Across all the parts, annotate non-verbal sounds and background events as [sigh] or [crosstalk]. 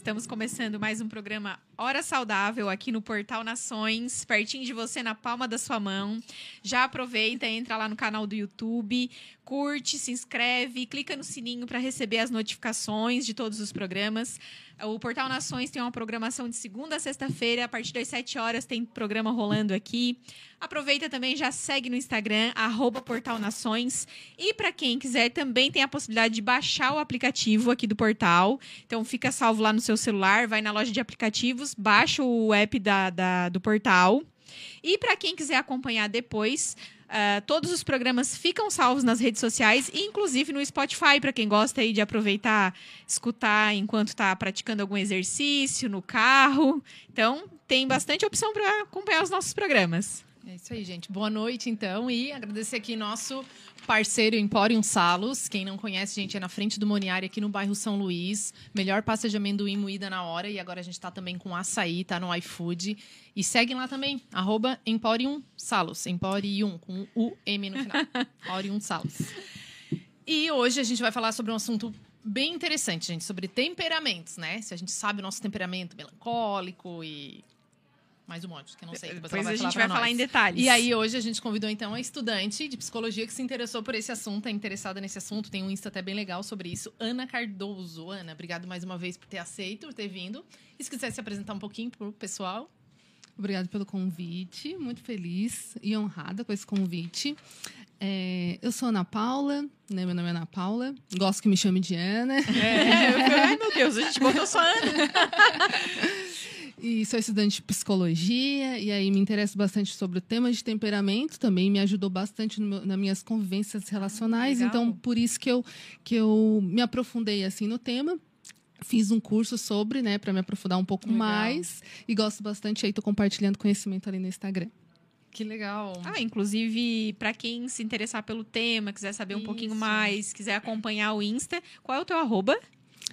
Estamos começando mais um programa Hora Saudável aqui no Portal Nações, pertinho de você, na palma da sua mão. Já aproveita, entra lá no canal do YouTube, curte, se inscreve, clica no sininho para receber as notificações de todos os programas. O Portal Nações tem uma programação de segunda a sexta-feira, a partir das 7 horas tem programa rolando aqui. Aproveita também, já segue no Instagram, arroba Portal Nações. E para quem quiser, também tem a possibilidade de baixar o aplicativo aqui do portal. Então fica salvo lá no seu celular, vai na loja de aplicativos, baixa o app da, da do portal. E para quem quiser acompanhar depois, Uh, todos os programas ficam salvos nas redes sociais, inclusive no Spotify, para quem gosta aí de aproveitar, escutar enquanto está praticando algum exercício, no carro. Então, tem bastante opção para acompanhar os nossos programas. É isso aí, gente. Boa noite, então. E agradecer aqui nosso parceiro Emporium Salos. Quem não conhece, gente, é na frente do Moniari, aqui no bairro São Luís. Melhor pasta de amendoim moída na hora. E agora a gente está também com açaí, tá no iFood. E seguem lá também, arroba Emporium Salos. Emporium, com U, M no final. [laughs] Emporium Salos. E hoje a gente vai falar sobre um assunto bem interessante, gente, sobre temperamentos, né? Se a gente sabe o nosso temperamento melancólico e mais um monte, que eu não sei. Depois, Depois a gente vai falar em detalhes. E aí, hoje, a gente convidou, então, a estudante de psicologia que se interessou por esse assunto, é interessada nesse assunto, tem um Insta até bem legal sobre isso, Ana Cardoso. Ana, obrigado mais uma vez por ter aceito, por ter vindo. E se quiser se apresentar um pouquinho pro pessoal. Obrigada pelo convite, muito feliz e honrada com esse convite. É, eu sou Ana Paula, né? Meu nome é Ana Paula. Gosto que me chame de Ana. É, ai meu Deus, a gente botou só Ana. [laughs] E sou estudante de psicologia, e aí me interesso bastante sobre o tema de temperamento, também me ajudou bastante no nas minhas convivências relacionais, ah, então por isso que eu, que eu me aprofundei assim no tema. Fiz um curso sobre, né, para me aprofundar um pouco legal. mais, e gosto bastante aí, tô compartilhando conhecimento ali no Instagram. Que legal. Ah, inclusive, para quem se interessar pelo tema, quiser saber um Isso. pouquinho mais, quiser acompanhar o Insta, qual é o teu arroba?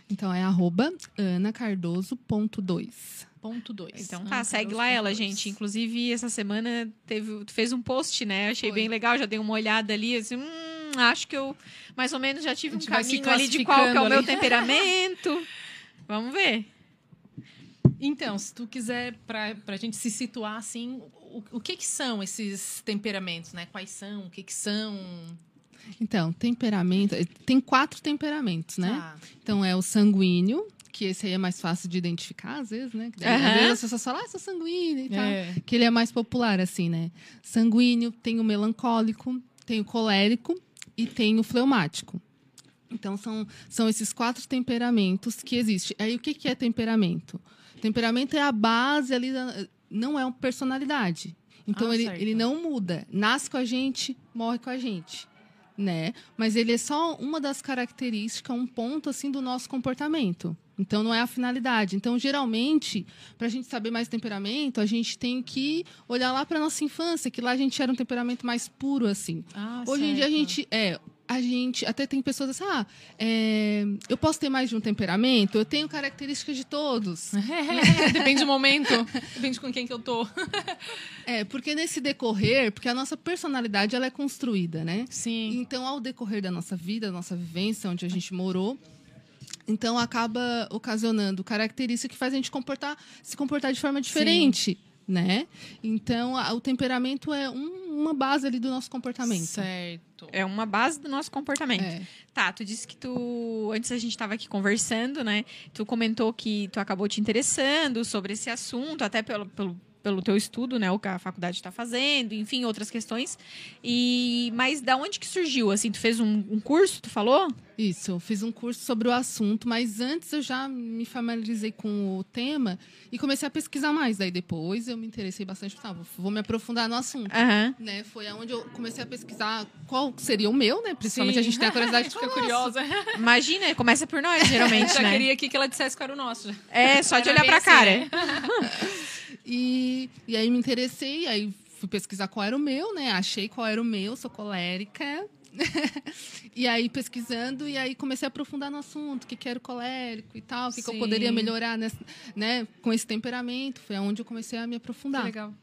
Então é arroba anacardoso.2. 2. Então tá, segue lá ela, gente. Inclusive, essa semana teve, fez um post, né? Achei Foi. bem legal, já dei uma olhada ali, assim, hum, acho que eu mais ou menos já tive um caminho ali de qual é o meu temperamento. [laughs] Vamos ver. Então, se tu quiser, para a gente se situar assim, o, o que, que são esses temperamentos, né? Quais são, o que, que são? Então, temperamento. Tem quatro temperamentos, né? Ah. Então, é o sanguíneo, que esse aí é mais fácil de identificar, às vezes, né? Uhum. Às vezes as pessoas falam, ah, sou sanguíneo e tal. É. Que ele é mais popular, assim, né? Sanguíneo, tem o melancólico, tem o colérico e tem o fleumático. Então, são, são esses quatro temperamentos que existem. Aí, o que, que é temperamento? Temperamento é a base ali, da, não é uma personalidade. Então, ah, ele, ele não muda. Nasce com a gente, morre com a gente né? Mas ele é só uma das características, um ponto assim do nosso comportamento. Então não é a finalidade. Então geralmente, para a gente saber mais temperamento, a gente tem que olhar lá para nossa infância, que lá a gente era um temperamento mais puro assim. Ah, Hoje certo. em dia a gente é a gente até tem pessoas assim, ah, é, eu posso ter mais de um temperamento, eu tenho características de todos. [laughs] Depende do momento, depende com quem que eu tô. [laughs] é, porque nesse decorrer, porque a nossa personalidade ela é construída, né? Sim. Então, ao decorrer da nossa vida, da nossa vivência, onde a gente morou, então acaba ocasionando características que fazem a gente comportar, se comportar de forma diferente. Sim né? Então, a, o temperamento é um, uma base ali do nosso comportamento. Certo. É uma base do nosso comportamento. É. Tá, tu disse que tu, antes a gente estava aqui conversando, né? Tu comentou que tu acabou te interessando sobre esse assunto, até pelo, pelo pelo teu estudo, né, o que a faculdade está fazendo, enfim, outras questões. E mas da onde que surgiu? Assim, tu fez um, um, curso, tu falou? Isso, eu fiz um curso sobre o assunto, mas antes eu já me familiarizei com o tema e comecei a pesquisar mais. Daí depois eu me interessei bastante, tá, vou me aprofundar no assunto, uhum. né? Foi aonde eu comecei a pesquisar qual seria o meu, né? Principalmente Sim. a gente tem a curiosidade [laughs] de ficar curiosa. Imagina, começa por nós, [laughs] geralmente, já né? queria aqui que ela dissesse qual era o nosso. É, só de olhar para assim, cara. [laughs] E, e aí me interessei, aí fui pesquisar qual era o meu, né? Achei qual era o meu, sou colérica. [laughs] e aí pesquisando e aí comecei a aprofundar no assunto, o que, que era o colérico e tal, o que, que eu poderia melhorar nessa, né, com esse temperamento. Foi onde eu comecei a me aprofundar. Que legal.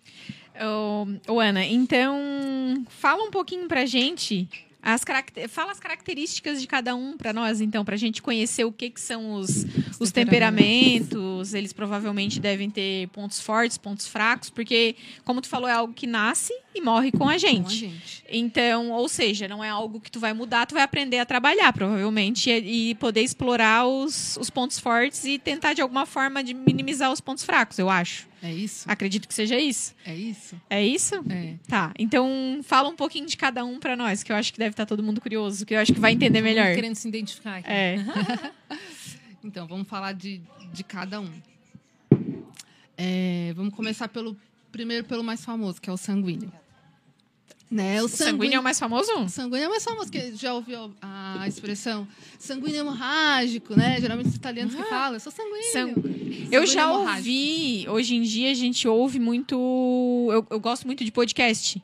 Ô, Ana, então fala um pouquinho pra gente as Fala as características de cada um para nós, então, para a gente conhecer o que, que são os, os temperamentos. Eles provavelmente devem ter pontos fortes, pontos fracos, porque, como tu falou, é algo que nasce e morre com a gente. Com a gente. Então, ou seja, não é algo que tu vai mudar, tu vai aprender a trabalhar, provavelmente, e, e poder explorar os, os pontos fortes e tentar, de alguma forma, de minimizar os pontos fracos, eu acho. É isso? Acredito que seja isso. É isso? É isso? É. Tá. Então, fala um pouquinho de cada um para nós, que eu acho que deve estar todo mundo curioso, que eu acho que vai entender melhor. querendo se identificar aqui. É. [laughs] então, vamos falar de, de cada um. É, vamos começar pelo primeiro pelo mais famoso, que é o sanguíneo. Né? O, o sanguíneo, sanguíneo, é o mais famoso? O sanguíneo é o mais famoso, que já ouviu a expressão sanguíneo hemorrágico, né? Geralmente os italianos ah, que falam, eu sou sanguíneo. Sang... Eu já ouvi, hoje em dia a gente ouve muito. Eu, eu gosto muito de podcast.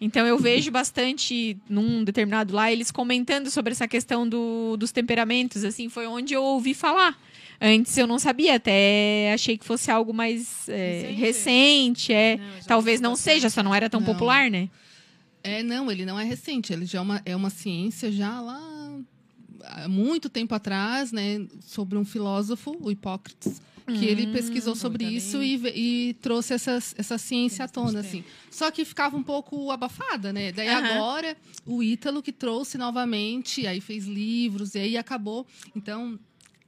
Então eu vejo bastante num determinado lá eles comentando sobre essa questão do, dos temperamentos, assim, foi onde eu ouvi falar. Antes eu não sabia, até achei que fosse algo mais é, recente. é. Não, Talvez não seja, só não era tão não. popular, né? É, não, ele não é recente, ele já é uma, é uma ciência já lá há muito tempo atrás, né, sobre um filósofo, o Hipócrates, que ele hum, pesquisou sobre isso e, e, trouxe essa, essa ciência à tona, assim. Só que ficava um pouco abafada, né? Daí agora, o Ítalo que trouxe novamente, aí fez livros, e aí acabou. Então,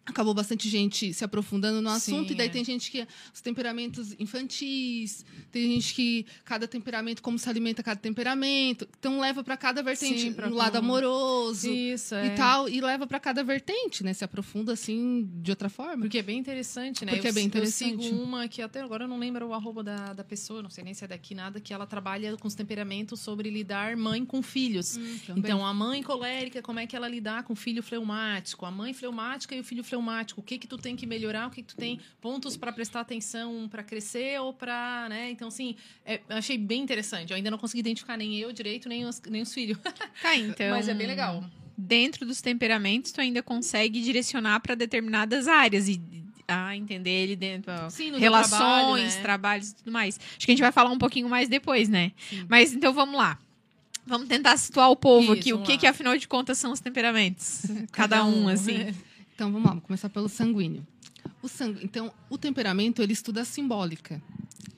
acabou bastante gente se aprofundando no assunto Sim, e daí é. tem gente que os temperamentos infantis tem gente que cada temperamento como se alimenta cada temperamento então leva para cada vertente Sim, no lado amoroso Isso, é. e tal e leva para cada vertente né? Se aprofunda assim de outra forma. Porque é bem interessante né? Porque eu, é bem interessante eu sigo uma que até agora eu não lembro o arroba da, da pessoa não sei nem se é daqui nada que ela trabalha com os temperamentos sobre lidar mãe com filhos. Hum, então a mãe colérica como é que ela lidar com o filho fleumático? A mãe fleumática e o filho fleumático, o que que tu tem que melhorar, o que que tu tem pontos para prestar atenção para crescer ou para, né? Então assim, é, achei bem interessante. Eu ainda não consegui identificar nem eu direito, nem os, nem os filhos. [laughs] Tá, então. Mas é bem legal. Dentro dos temperamentos, tu ainda consegue direcionar para determinadas áreas e a entender ele dentro Sim, relações, trabalho, né? trabalhos e tudo mais. Acho que a gente vai falar um pouquinho mais depois, né? Sim. Mas então vamos lá. Vamos tentar situar o povo Isso, aqui. O que, que, afinal de contas, são os temperamentos? [laughs] Cada, Cada um, um, assim. Então vamos lá, vamos começar pelo sanguíneo. O sangu... Então, o temperamento ele estuda a simbólica,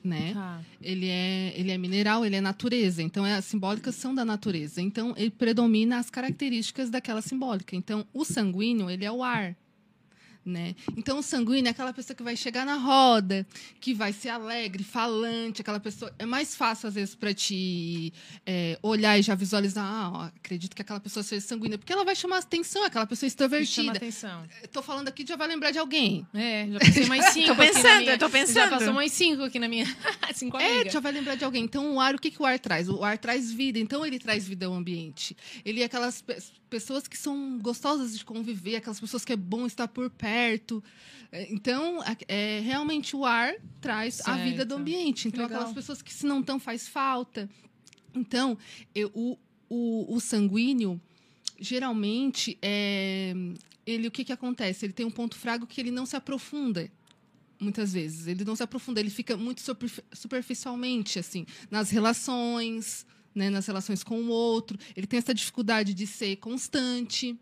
né? Ah. Ele é ele é mineral, ele é natureza. Então, é, as simbólicas são da natureza. Então, ele predomina as características daquela simbólica. Então, o sanguíneo ele é o ar, né? Então, o sanguíneo é aquela pessoa que vai chegar na roda, que vai ser alegre, falante, aquela pessoa. É mais fácil, às vezes, para te é, olhar e já visualizar. Ah, ó, acredito que aquela pessoa seja sanguínea, porque ela vai chamar atenção, aquela pessoa extrovertida. Chama atenção. Estou falando aqui, já vai lembrar de alguém. É, já pensei mais [laughs] cinco. tô pensando, minha... eu tô pensando. Já passou mais cinco aqui na minha. [laughs] cinco É, já vai lembrar de alguém. Então, o ar, o que, que o ar traz? O ar traz vida, então ele traz vida ao ambiente. Ele é aquelas pessoas que são gostosas de conviver, aquelas pessoas que é bom estar por perto. É, então, é, realmente o ar traz certo. a vida do ambiente. Então, aquelas pessoas que se não estão faz falta. Então, eu, o, o, o sanguíneo, geralmente, é, ele o que, que acontece? Ele tem um ponto fraco que ele não se aprofunda muitas vezes. Ele não se aprofunda, ele fica muito superficialmente, assim, nas relações, né, nas relações com o outro. Ele tem essa dificuldade de ser constante.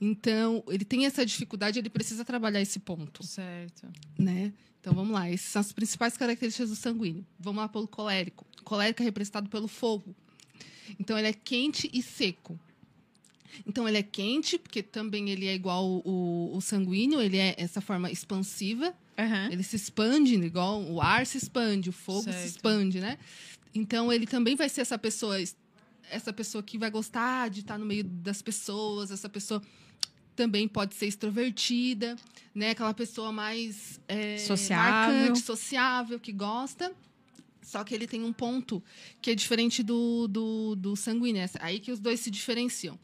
Então, ele tem essa dificuldade, ele precisa trabalhar esse ponto. Certo. Né? Então, vamos lá. Essas são as principais características do sanguíneo. Vamos lá pelo colérico. O colérico é representado pelo fogo. Então, ele é quente e seco. Então, ele é quente, porque também ele é igual o, o sanguíneo, ele é essa forma expansiva. Uhum. Ele se expande, igual o ar se expande, o fogo certo. se expande, né? Então ele também vai ser essa pessoa, essa pessoa que vai gostar de estar no meio das pessoas, essa pessoa também pode ser extrovertida, né? Aquela pessoa mais é, sociável. marcante, sociável, que gosta. Só que ele tem um ponto que é diferente do, do, do sanguíneo. É aí que os dois se diferenciam.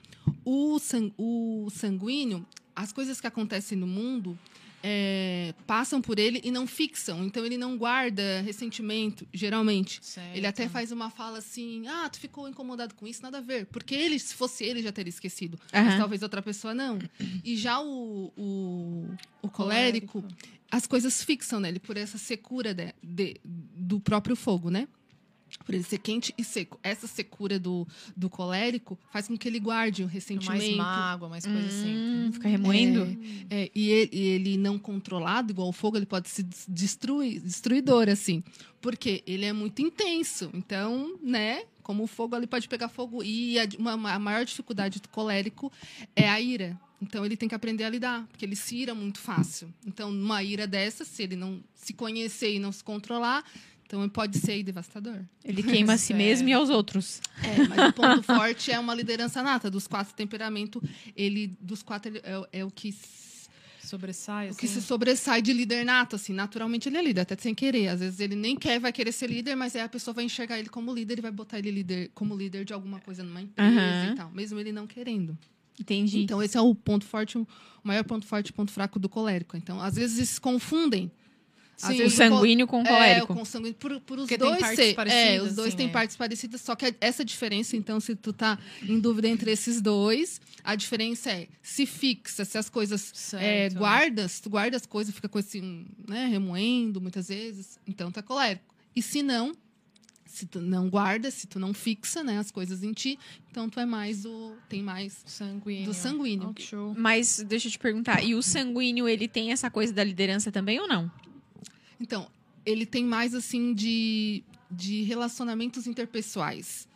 O, sang, o sanguíneo, as coisas que acontecem no mundo, é, passam por ele e não fixam. Então ele não guarda ressentimento, geralmente. Certo. Ele até faz uma fala assim: ah, tu ficou incomodado com isso, nada a ver. Porque ele, se fosse ele, já teria esquecido. Uhum. Mas talvez outra pessoa não. E já o, o, o colérico, colérico, as coisas fixam nele por essa secura de, de, do próprio fogo, né? Por ele ser quente e seco. Essa secura do, do colérico faz com que ele guarde o ressentimento. Mais mágoa, mais coisa assim. hum, assim. Fica remoendo. É, é, e, ele, e, ele, não controlado, igual o fogo, ele pode se destruir, destruidor, assim. Porque ele é muito intenso. Então, né? Como o fogo ali pode pegar fogo. E a, uma, a maior dificuldade do colérico é a ira. Então ele tem que aprender a lidar, porque ele se ira muito fácil. Então, numa ira dessa, se ele não se conhecer e não se controlar, então pode ser devastador. Ele queima a si [laughs] é. mesmo e aos outros. É, mas o ponto forte é uma liderança nata. Dos quatro temperamentos, ele dos quatro ele é, é, o que sobressai, assim. O que se sobressai de líder nato, assim, naturalmente ele é líder, até sem querer. Às vezes ele nem quer, vai querer ser líder, mas aí a pessoa vai enxergar ele como líder e vai botar ele líder, como líder de alguma coisa numa empresa uhum. e tal, mesmo ele não querendo. Entendi. Então, esse é o ponto forte, o maior ponto forte e ponto fraco do colérico. Então, às vezes se confundem Sim, o sanguíneo com o colérico. É, com sanguíneo. Por, por os Porque dois ser, é, os dois têm é. partes parecidas, só que essa diferença, então, se tu tá em dúvida entre esses dois, a diferença é se fixa, se as coisas é, guardas, tu guarda as coisas, fica com esse, né, remoendo muitas vezes, então tá colérico. E se não, se tu não guarda, se tu não fixa, né, as coisas em ti, então tu é mais do tem mais sanguíneo. do sanguíneo. Oh, Mas deixa eu te perguntar, e o sanguíneo ele tem essa coisa da liderança também ou não? Então, ele tem mais assim de, de relacionamentos interpessoais.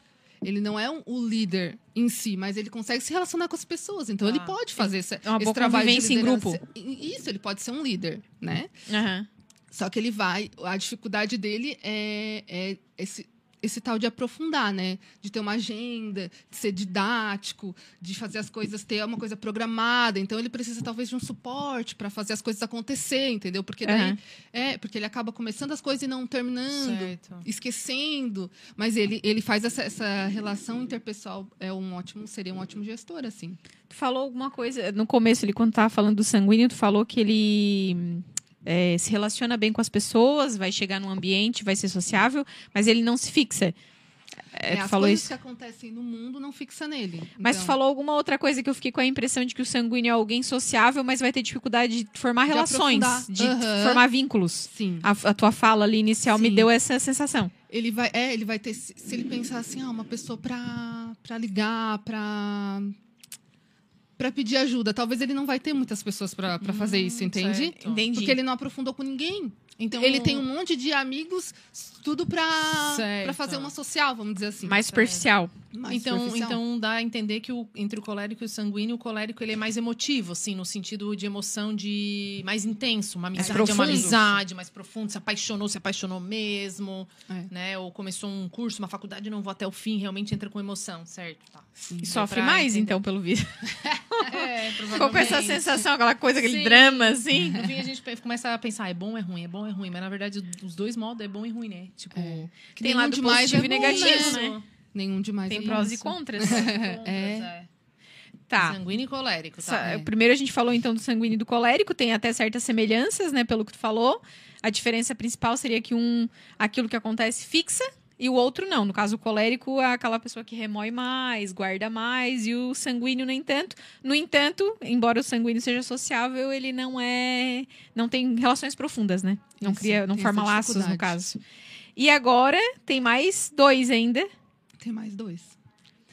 Ele não é um, o líder em si, mas ele consegue se relacionar com as pessoas. Então, ah, ele pode fazer esse, é uma esse boa trabalho de em grupo. Isso, ele pode ser um líder, né? Uhum. Só que ele vai... A dificuldade dele é, é esse, esse tal de aprofundar, né? De ter uma agenda, de ser didático, de fazer as coisas ter uma coisa programada. Então ele precisa talvez de um suporte para fazer as coisas acontecer, entendeu? Porque daí uhum. é porque ele acaba começando as coisas e não terminando, certo. esquecendo. Mas ele ele faz essa, essa relação interpessoal é um ótimo seria um ótimo gestor assim. Tu falou alguma coisa no começo ele quando tava falando do sanguíneo, tu falou que ele é, se relaciona bem com as pessoas, vai chegar num ambiente, vai ser sociável, mas ele não se fixa. É, é, as falou coisas isso. que acontecem no mundo não fixa nele. Mas então... falou alguma outra coisa que eu fiquei com a impressão de que o sanguíneo é alguém sociável, mas vai ter dificuldade de formar de relações, aprofundar. de uhum. formar vínculos. Sim. A, a, tua fala ali inicial Sim. me deu essa sensação. Ele vai, é, ele vai ter, se ele pensar assim, ah, uma pessoa para para ligar, para para pedir ajuda. Talvez ele não vai ter muitas pessoas para fazer isso, hum, entende? Certo. Entendi. Porque ele não aprofundou com ninguém. Então ele tem um monte de amigos, tudo para fazer uma social, vamos dizer assim. Mais superficial. Mais então, então dá a entender que o, entre o colérico e o sanguíneo, o colérico ele é mais emotivo, assim, no sentido de emoção de mais intenso, uma amizade, é uma amizade mais profunda, se apaixonou, se apaixonou mesmo, é. né? Ou começou um curso, uma faculdade, não vou até o fim, realmente entra com emoção, certo? Tá. Sim, e sofre mais, entender. então, pelo visto. [laughs] é, [laughs] Ficou com essa sensação, aquela coisa, aquele Sim. drama, assim. No fim, a gente começa a pensar, é bom ou é ruim? É bom ou é ruim? Mas, na verdade, os dois modos é bom e ruim, né? Tipo, é. que tem lado positivo é e negativo, né? né? Nenhum demais Tem é prós e contras. [laughs] é. é. Tá. Sanguíneo e colérico, tá? É. Primeiro a gente falou então do sanguíneo e do colérico, tem até certas semelhanças, né, pelo que tu falou. A diferença principal seria que um aquilo que acontece fixa e o outro não. No caso, o colérico é aquela pessoa que remói mais, guarda mais, e o sanguíneo nem tanto. No entanto, embora o sanguíneo seja sociável, ele não é. não tem relações profundas, né? Não Isso, cria, não forma laços, no caso. E agora tem mais dois ainda. Tem mais dois.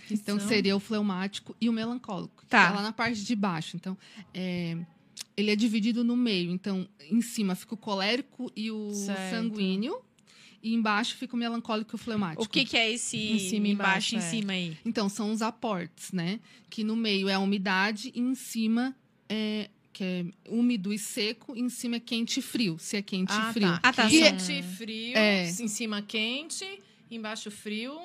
Então são... seria o fleumático e o melancólico. Tá. É lá na parte de baixo. Então, é, ele é dividido no meio. Então, em cima fica o colérico e o certo. sanguíneo e embaixo fica o melancólico e o fleumático. O que, que é esse em cima e embaixo, embaixo em é. cima aí? Então, são os aportes, né? Que no meio é a umidade e em cima é que é úmido e seco, e em cima é quente e frio. Se é quente ah, e frio. Tá. Ah, tá. Quente e frio, é. em cima quente, embaixo frio.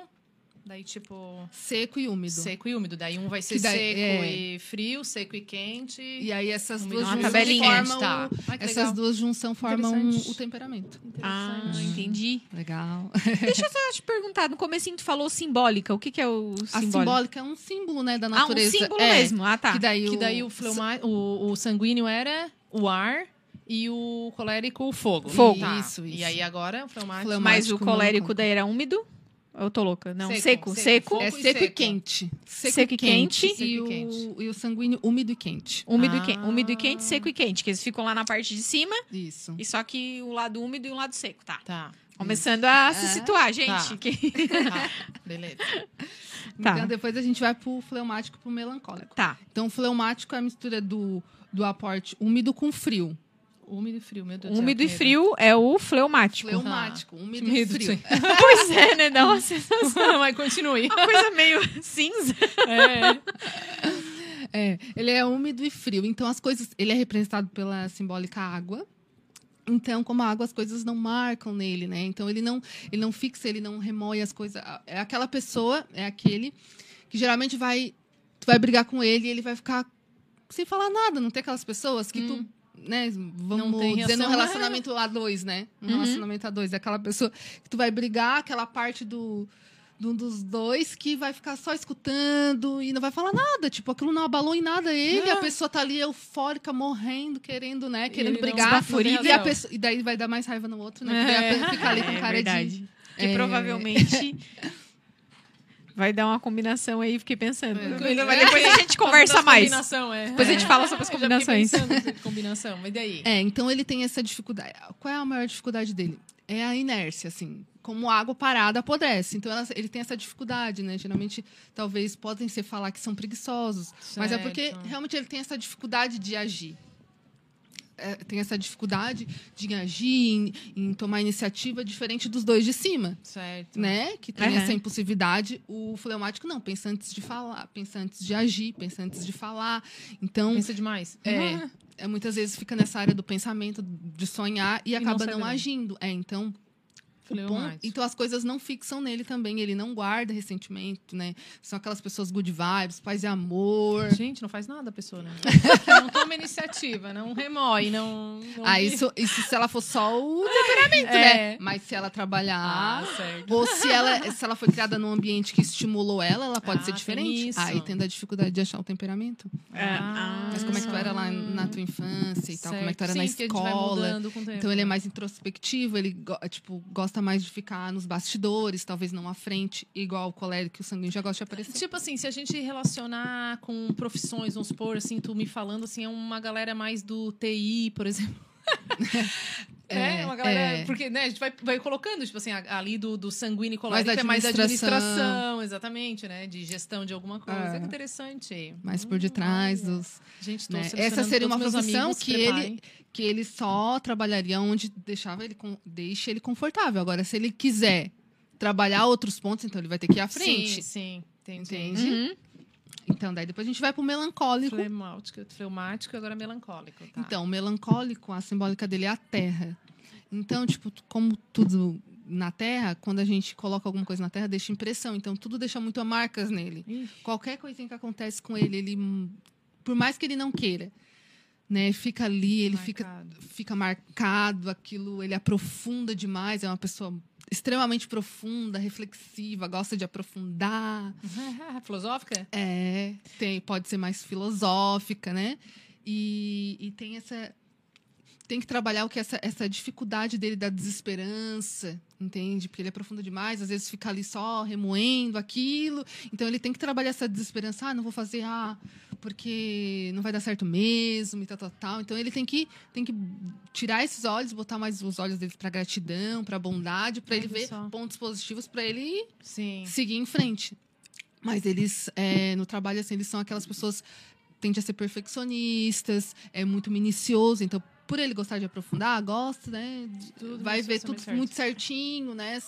Daí, tipo. Seco e úmido. Seco e úmido. Daí um vai ser daí, seco é... e frio, seco e quente. E aí essas duas junções formam. Tá. Ai, essas legal. duas junções formam o temperamento. Ah, entendi. Legal. Deixa eu [laughs] só te perguntar. No começo tu falou simbólica. O que, que é o simbólica? A simbólica é um símbolo, né, da natureza. Ah, um símbolo é, mesmo. Ah, tá. Que daí, que daí o, fleuma... o, o sanguíneo era o ar e o colérico o fogo. Fogo. Tá. Isso, isso. E aí agora o fleumático Mas o colérico daí era úmido? Eu tô louca. Não, seco. Seco. seco. É seco, e quente. Seco, seco e quente. quente. E, o, e o sanguíneo úmido e quente. Úmido, ah. e quente. úmido e quente, seco e quente. Que eles ficam lá na parte de cima. Isso. E só que o lado úmido e o lado seco, tá? Tá. Começando a se é. situar, gente. Tá. [laughs] tá. Beleza. Tá. Então depois a gente vai pro fleumático pro melancólico. Tá. Então o fleumático é a mistura do, do aporte úmido com frio. Úmido e frio, meu Deus Úmido e frio é o fleumático. Fleumático, ah. úmido e frio. [laughs] pois é, né? Dá uma [laughs] sensação. Mas continue. Uma coisa meio [laughs] cinza. É. é. Ele é úmido e frio. Então, as coisas... Ele é representado pela simbólica água. Então, como a água, as coisas não marcam nele, né? Então, ele não, ele não fixa, ele não remoe as coisas. É aquela pessoa, é aquele que geralmente vai... Tu vai brigar com ele e ele vai ficar sem falar nada. Não tem aquelas pessoas que hum. tu né, vamos dizer, no relacionamento A2, né? No uhum. relacionamento A2. É aquela pessoa que tu vai brigar, aquela parte do, de um dos dois que vai ficar só escutando e não vai falar nada. Tipo, aquilo não abalou em nada ele. É. A pessoa tá ali eufórica, morrendo, querendo, né? Querendo brigar. E, a pessoa, e daí vai dar mais raiva no outro, né? É. Porque fica ali com é, cara verdade. de. Que é... provavelmente. Vai dar uma combinação aí, fiquei pensando. É. Mas depois [laughs] a gente conversa mais. Combinação, é. Depois a gente fala sobre as [laughs] combinações. combinação, mas daí? É, então ele tem essa dificuldade. Qual é a maior dificuldade dele? É a inércia, assim como água parada apodrece. Então ela, ele tem essa dificuldade, né? Geralmente, talvez podem ser falar que são preguiçosos, certo. mas é porque realmente ele tem essa dificuldade de agir. É, tem essa dificuldade de agir, em, em, tomar iniciativa diferente dos dois de cima. Certo. Né? Que tem uhum. essa impulsividade. O fleumático não, pensa antes de falar, pensa antes de agir, pensa antes de falar. Então. Pensa demais. É, é muitas vezes fica nessa área do pensamento, de sonhar e, e acaba não, não agindo. É, então Ponto, então as coisas não fixam nele também, ele não guarda ressentimento, né? São aquelas pessoas good vibes, paz e amor. Gente, não faz nada a pessoa, né? [laughs] não toma iniciativa, não remói, não. não ah, isso, isso se ela for só o [laughs] temperamento, é. né? Mas se ela trabalhar. Ah, ou se ela, se ela foi criada num ambiente que estimulou ela, ela pode ah, ser diferente. Aí tendo a dificuldade de achar o temperamento. É. Ah, Mas como é que tu era lá na tua infância e tal? Como é que tu era Sim, na escola? Então ele é mais introspectivo, ele tipo, gosta gosta mais de ficar nos bastidores, talvez não à frente, igual o colérico que o sanguíneo já gosta de aparecer. Tipo assim, se a gente relacionar com profissões, vamos supor, assim, tu me falando, assim, é uma galera mais do TI, por exemplo. [laughs] É, é, uma galera. É. Porque, né, a gente vai, vai colocando, tipo assim, ali do, do sanguíneo colérico é mais administração, exatamente, né? De gestão de alguma coisa. É, é interessante. Mais por detrás hum, dos. Gente, né? Essa seria uma profissão que ele, que ele só trabalharia onde deixava ele com, deixe ele confortável. Agora, se ele quiser trabalhar outros pontos, então ele vai ter que ir à frente. Sim, sim. Entendi. Entende? Uhum. Então, daí depois a gente vai pro melancólico. Fleumático, fleumático agora melancólico. Tá. Então, o melancólico, a simbólica dele é a terra. Então, tipo, como tudo na terra, quando a gente coloca alguma coisa na terra, deixa impressão. Então, tudo deixa muito marcas nele. Ixi. Qualquer coisinha que acontece com ele, ele, por mais que ele não queira, né, fica ali, ele marcado. fica, fica marcado, aquilo, ele aprofunda demais. É uma pessoa extremamente profunda, reflexiva, gosta de aprofundar. [laughs] filosófica? É, tem, pode ser mais filosófica, né? E, e tem essa tem que trabalhar o que essa, essa dificuldade dele da desesperança, entende? Porque ele é profundo demais, às vezes fica ali só remoendo aquilo. Então ele tem que trabalhar essa desesperança, ah, não vou fazer, ah, porque não vai dar certo mesmo e tal, tal, tal. Então ele tem que, tem que tirar esses olhos, botar mais os olhos dele para gratidão, para bondade, para ele ver pontos positivos para ele Sim. seguir em frente. Mas eles, é, no trabalho, assim, eles são aquelas pessoas tendem a ser perfeccionistas, é muito minucioso, então por ele gostar de aprofundar, gosta, né? Tudo vai ver tudo certo. muito certinho, né?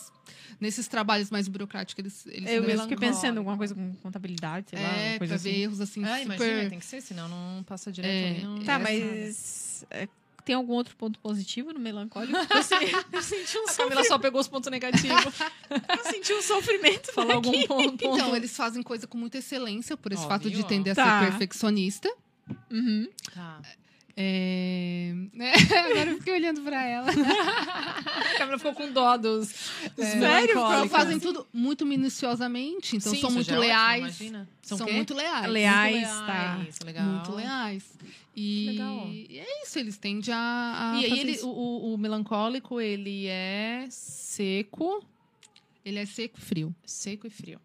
Nesses trabalhos mais burocráticos, eles, eles Eu fiquei pensando alguma coisa com contabilidade, sei é, lá, uma coisa pra assim. ver erros assim, ah, super... imagina, tem que ser, senão não passa direto é, ali, não... Tá, mas... É, tem algum outro ponto positivo no melancólico? [laughs] Eu, senti, eu senti um A Camila só pegou os pontos negativos. [laughs] eu senti um sofrimento. Falar algum ponto, ponto, Então, eles fazem coisa com muita excelência, por esse Óbvio. fato de tender a tá. ser perfeccionista. Uhum. Tá. É... [laughs] Agora eu fiquei olhando pra ela. a Câmera ficou com dó dos, dos é, Sério? Fazem tudo muito minuciosamente, então Sim, são muito é leais. São, são muito leais. Leais, muito leais tá. Legal. Muito leais. E legal. é isso, eles tendem a. a e aí ele, o, o, melancólico, ele é seco. Ele é seco e frio. Seco e frio.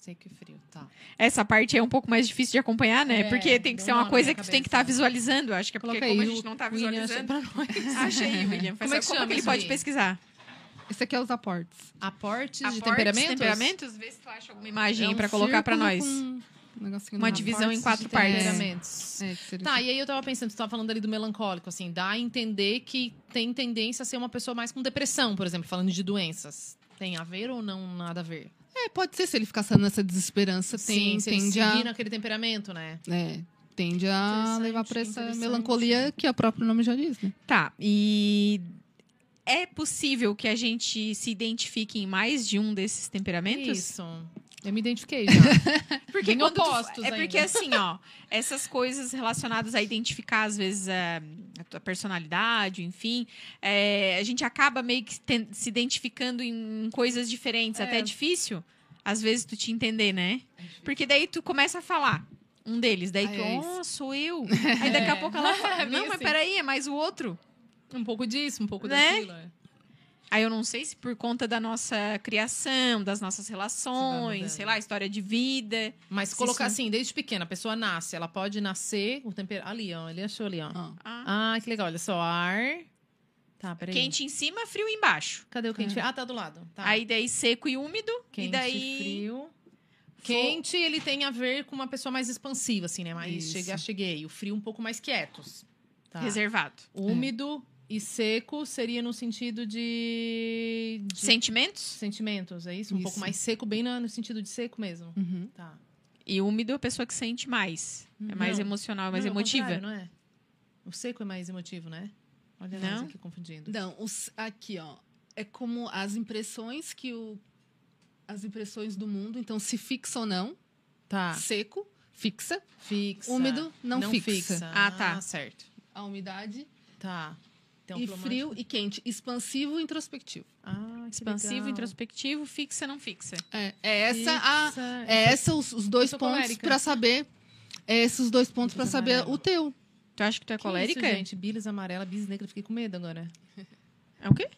Seco e frio, tá. Essa parte é um pouco mais difícil de acompanhar, né? É, porque tem que ser uma coisa que tu tem que estar tá visualizando. Acho que é porque Coloca como aí, a gente não está visualizando. Pra nós. [laughs] Achei, William. Como, é que, como que ele pode pesquisar? Esse aqui é os aportes. Aportes, aportes de temperamentos? temperamentos? Vê se tu acha alguma imagem é um para colocar para nós. Um uma divisão em quatro partes. É, tá, e aí eu tava pensando, tu tava falando ali do melancólico, assim, dá a entender que tem tendência a ser uma pessoa mais com depressão, por exemplo, falando de doenças. Tem a ver ou não nada a ver? É, pode ser, se ele ficar nessa desesperança, tem, Sim, tende ele a... naquele temperamento, né? É, tende a levar para essa melancolia que o próprio nome já diz, né? Tá, e é possível que a gente se identifique em mais de um desses temperamentos? Isso. Eu me identifiquei já. [laughs] Porque Bem quando tu- opostos é porque ainda. assim, ó, essas coisas relacionadas a identificar, às vezes, a, a tua personalidade, enfim, é, a gente acaba meio que se identificando em coisas diferentes. É. Até é difícil, às vezes, tu te entender, né? Porque daí tu começa a falar. Um deles, daí Ah, tu, é oh, sou eu. [laughs] Aí daqui a pouco ela fala, É, bem não, mas assim. peraí, é mais o outro. Um pouco disso, um pouco Né? daquilo. é. Aí eu não sei se por conta da nossa criação, das nossas relações, mudando. sei lá, história de vida. Mas Se colocar isso- assim, desde pequena, a pessoa nasce, ela pode nascer o tempero. Ali, ó, ele achou ali, ó. Ó. Ah, Ah, que legal, olha só, ar. Tá, peraí. quente em cima, frio embaixo. Cadê o quente? Ah, tá do lado. Tá. Aí daí seco e úmido. quente, e daí. frio. Quente, ele tem a ver com uma pessoa mais expansiva, assim, né? Mais Isso. chegar, cheguei. O frio um pouco mais quietos. Tá. Reservado. Úmido e seco seria no sentido de, de Sentimentos. sentimentos, é isso? Um Isso. pouco mais seco, bem no sentido de seco mesmo. Uhum. Tá. E úmido é a pessoa que sente mais. É mais Não. emocional, mais Não, ao emotiva. não é? O seco é mais emotivo, né? Olha nós Não? aqui confundindo. Não, os, aqui, ó. É como as impressões que o. As impressões do mundo. Então, se fixa ou não. Tá. Seco, fixa. Fixa. Úmido, não fixa. Ah, tá. certo. A umidade. Tá. Então, e frio e quente. Expansivo e introspectivo. Ah, Expansivo, legal. introspectivo, fixa, não fixa. É, é essa a. Fixa. É essa os, os dois pontos para saber. É esses dois pontos para saber o teu. Tu acha que tu é Que colérica? Isso, gente, bilis amarela, bis negra, fiquei com medo agora. É o quê?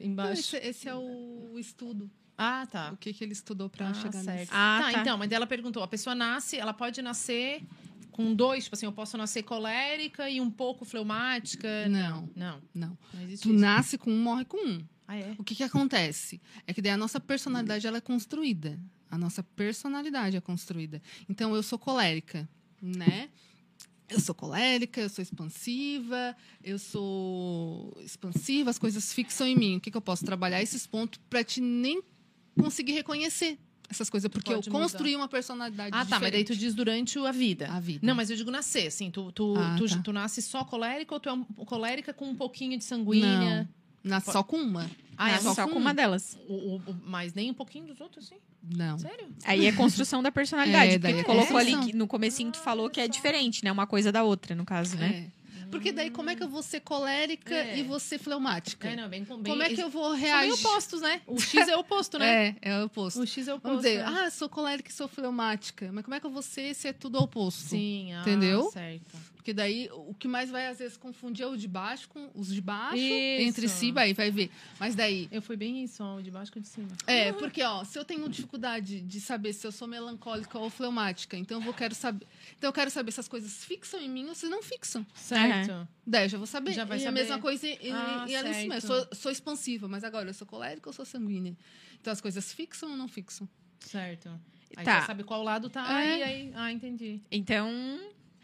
Embaixo. Esse, esse é o estudo. Ah, tá. O que, que ele estudou para Ah, chegar certo. nisso. Ah, tá, tá. então, mas ela perguntou: a pessoa nasce, ela pode nascer com dois, tipo assim, eu posso nascer colérica e um pouco fleumática. Não, Não, não. não Tu isso. nasce com um, morre com um. Ah, é? O que, que acontece? É que daí a nossa personalidade ela é construída. A nossa personalidade é construída. Então, eu sou colérica, né? Eu sou colérica, eu sou expansiva, eu sou expansiva, as coisas fixam em mim. O que, que eu posso trabalhar esses pontos para te nem conseguir reconhecer essas coisas, porque Pode eu mudar. construí uma personalidade Ah, tá, mas daí tu diferente. diz durante a vida. a vida. Não, mas eu digo nascer, assim, tu, tu, Ah, tu, tá. tu nasce só colérica ou tu é um, colérica com um pouquinho de sanguínea? Nasce só com uma? Ah, é só só com uma delas. O, o- o- mas nem um pouquinho dos outros, assim? Não. Sério? Aí é construção da [laughs] personalidade. É, porque tu é colocou ali no comecinho tu falou que é diferente, né? Uma coisa da outra, no caso, né? É. Porque daí como é que eu vou ser colérica É. e você fleumática? É, não, bem, bem, Como é que eu vou São bem reagir? opostos, né? O X é oposto, né? [laughs] É, é o oposto. O X é oposto. Vamos dizer, é. ah, sou colérica e sou fleumática. Mas como é que eu vou ser se é tudo oposto? Sim, ah, Entendeu? certo. Porque daí o que mais vai às vezes confundir é o de baixo com os de baixo Isso. entre si, vai, vai ver. Mas daí. Eu fui bem isso, ó, o de baixo com o de cima. É, porque, ó, se eu tenho dificuldade de saber se eu sou melancólica ou fleumática, então eu vou quero saber. Então eu quero saber se as coisas fixam em mim ou se não fixam. Certo. Daí eu já vou saber. Já vai e saber. a mesma coisa e, Ah, e ali em cima. Eu sou, sou expansiva, mas agora eu sou colérica ou sou sanguínea? Então as coisas fixam ou não fixam? Certo. Aí Tá. sabe qual lado tá É. e aí... Ah, entendi. Então,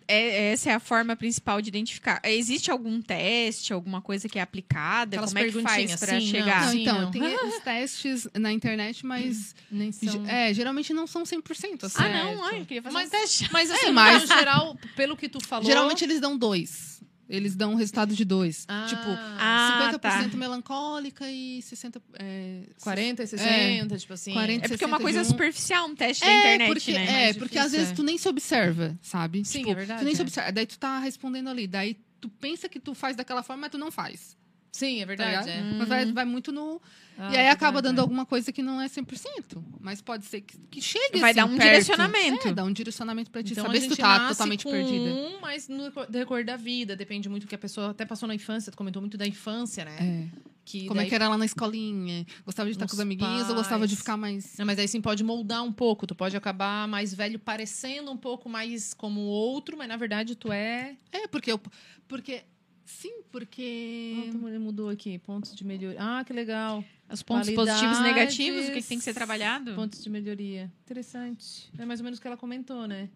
é- essa é a forma principal de identificar. Existe algum teste, alguma coisa que é aplicada? Aquelas Como é que faz perguntinhas, pra sim, não, chegar? não, sim, então, não. tem os [laughs] testes na internet, mas Nem são... é, geralmente não são 100%. Assim. Ah, não, ai, eu queria fazer Mas- um teste. Mas assim, [laughs] É, mas- no geral, pelo que tu falou... Geralmente eles dão dois. Eles dão um resultado de dois. Ah, Tipo, Ah, 50% tá. melancólica e 60%. É, 40 e 60, tipo assim. 40, É porque é uma coisa 61. superficial, um teste da É, internet, porque, né? é, Mais porque às difícil, vezes é. tu nem se observa, sabe? Sim, Tipo, é verdade, Tu nem se é. observa. Daí tu tá respondendo ali. Daí tu pensa que tu faz daquela forma, mas tu não faz. Sim, é Tá verdade. ligado? é. Mas vai, vai muito no. Ah, e aí acaba dando é. alguma coisa que não é 100%. Mas pode ser que, que chegue Vai assim, dar um perto. direcionamento. É, dá um direcionamento pra te Então, saber a se tu tá totalmente perdida. um, mas no decorrer da vida, depende muito do que a pessoa até passou na infância, tu comentou muito da infância, né? É. Que Como é daí- que era lá na escolinha? Gostava de estar Os com os amiguinhos ou gostava de pais. ficar mais. Não, mas daí sim pode moldar um pouco. Tu pode acabar mais velho, parecendo um pouco mais como o outro, mas na verdade tu é. É, porque eu. Porque. Sim, porque. Ah, tu mudou aqui. Pontos de melhoria. Ah, que legal. Os pontos Qualidades, positivos e negativos, o que, que tem que ser trabalhado? Pontos de melhoria. Interessante. É mais ou menos o que ela comentou, né?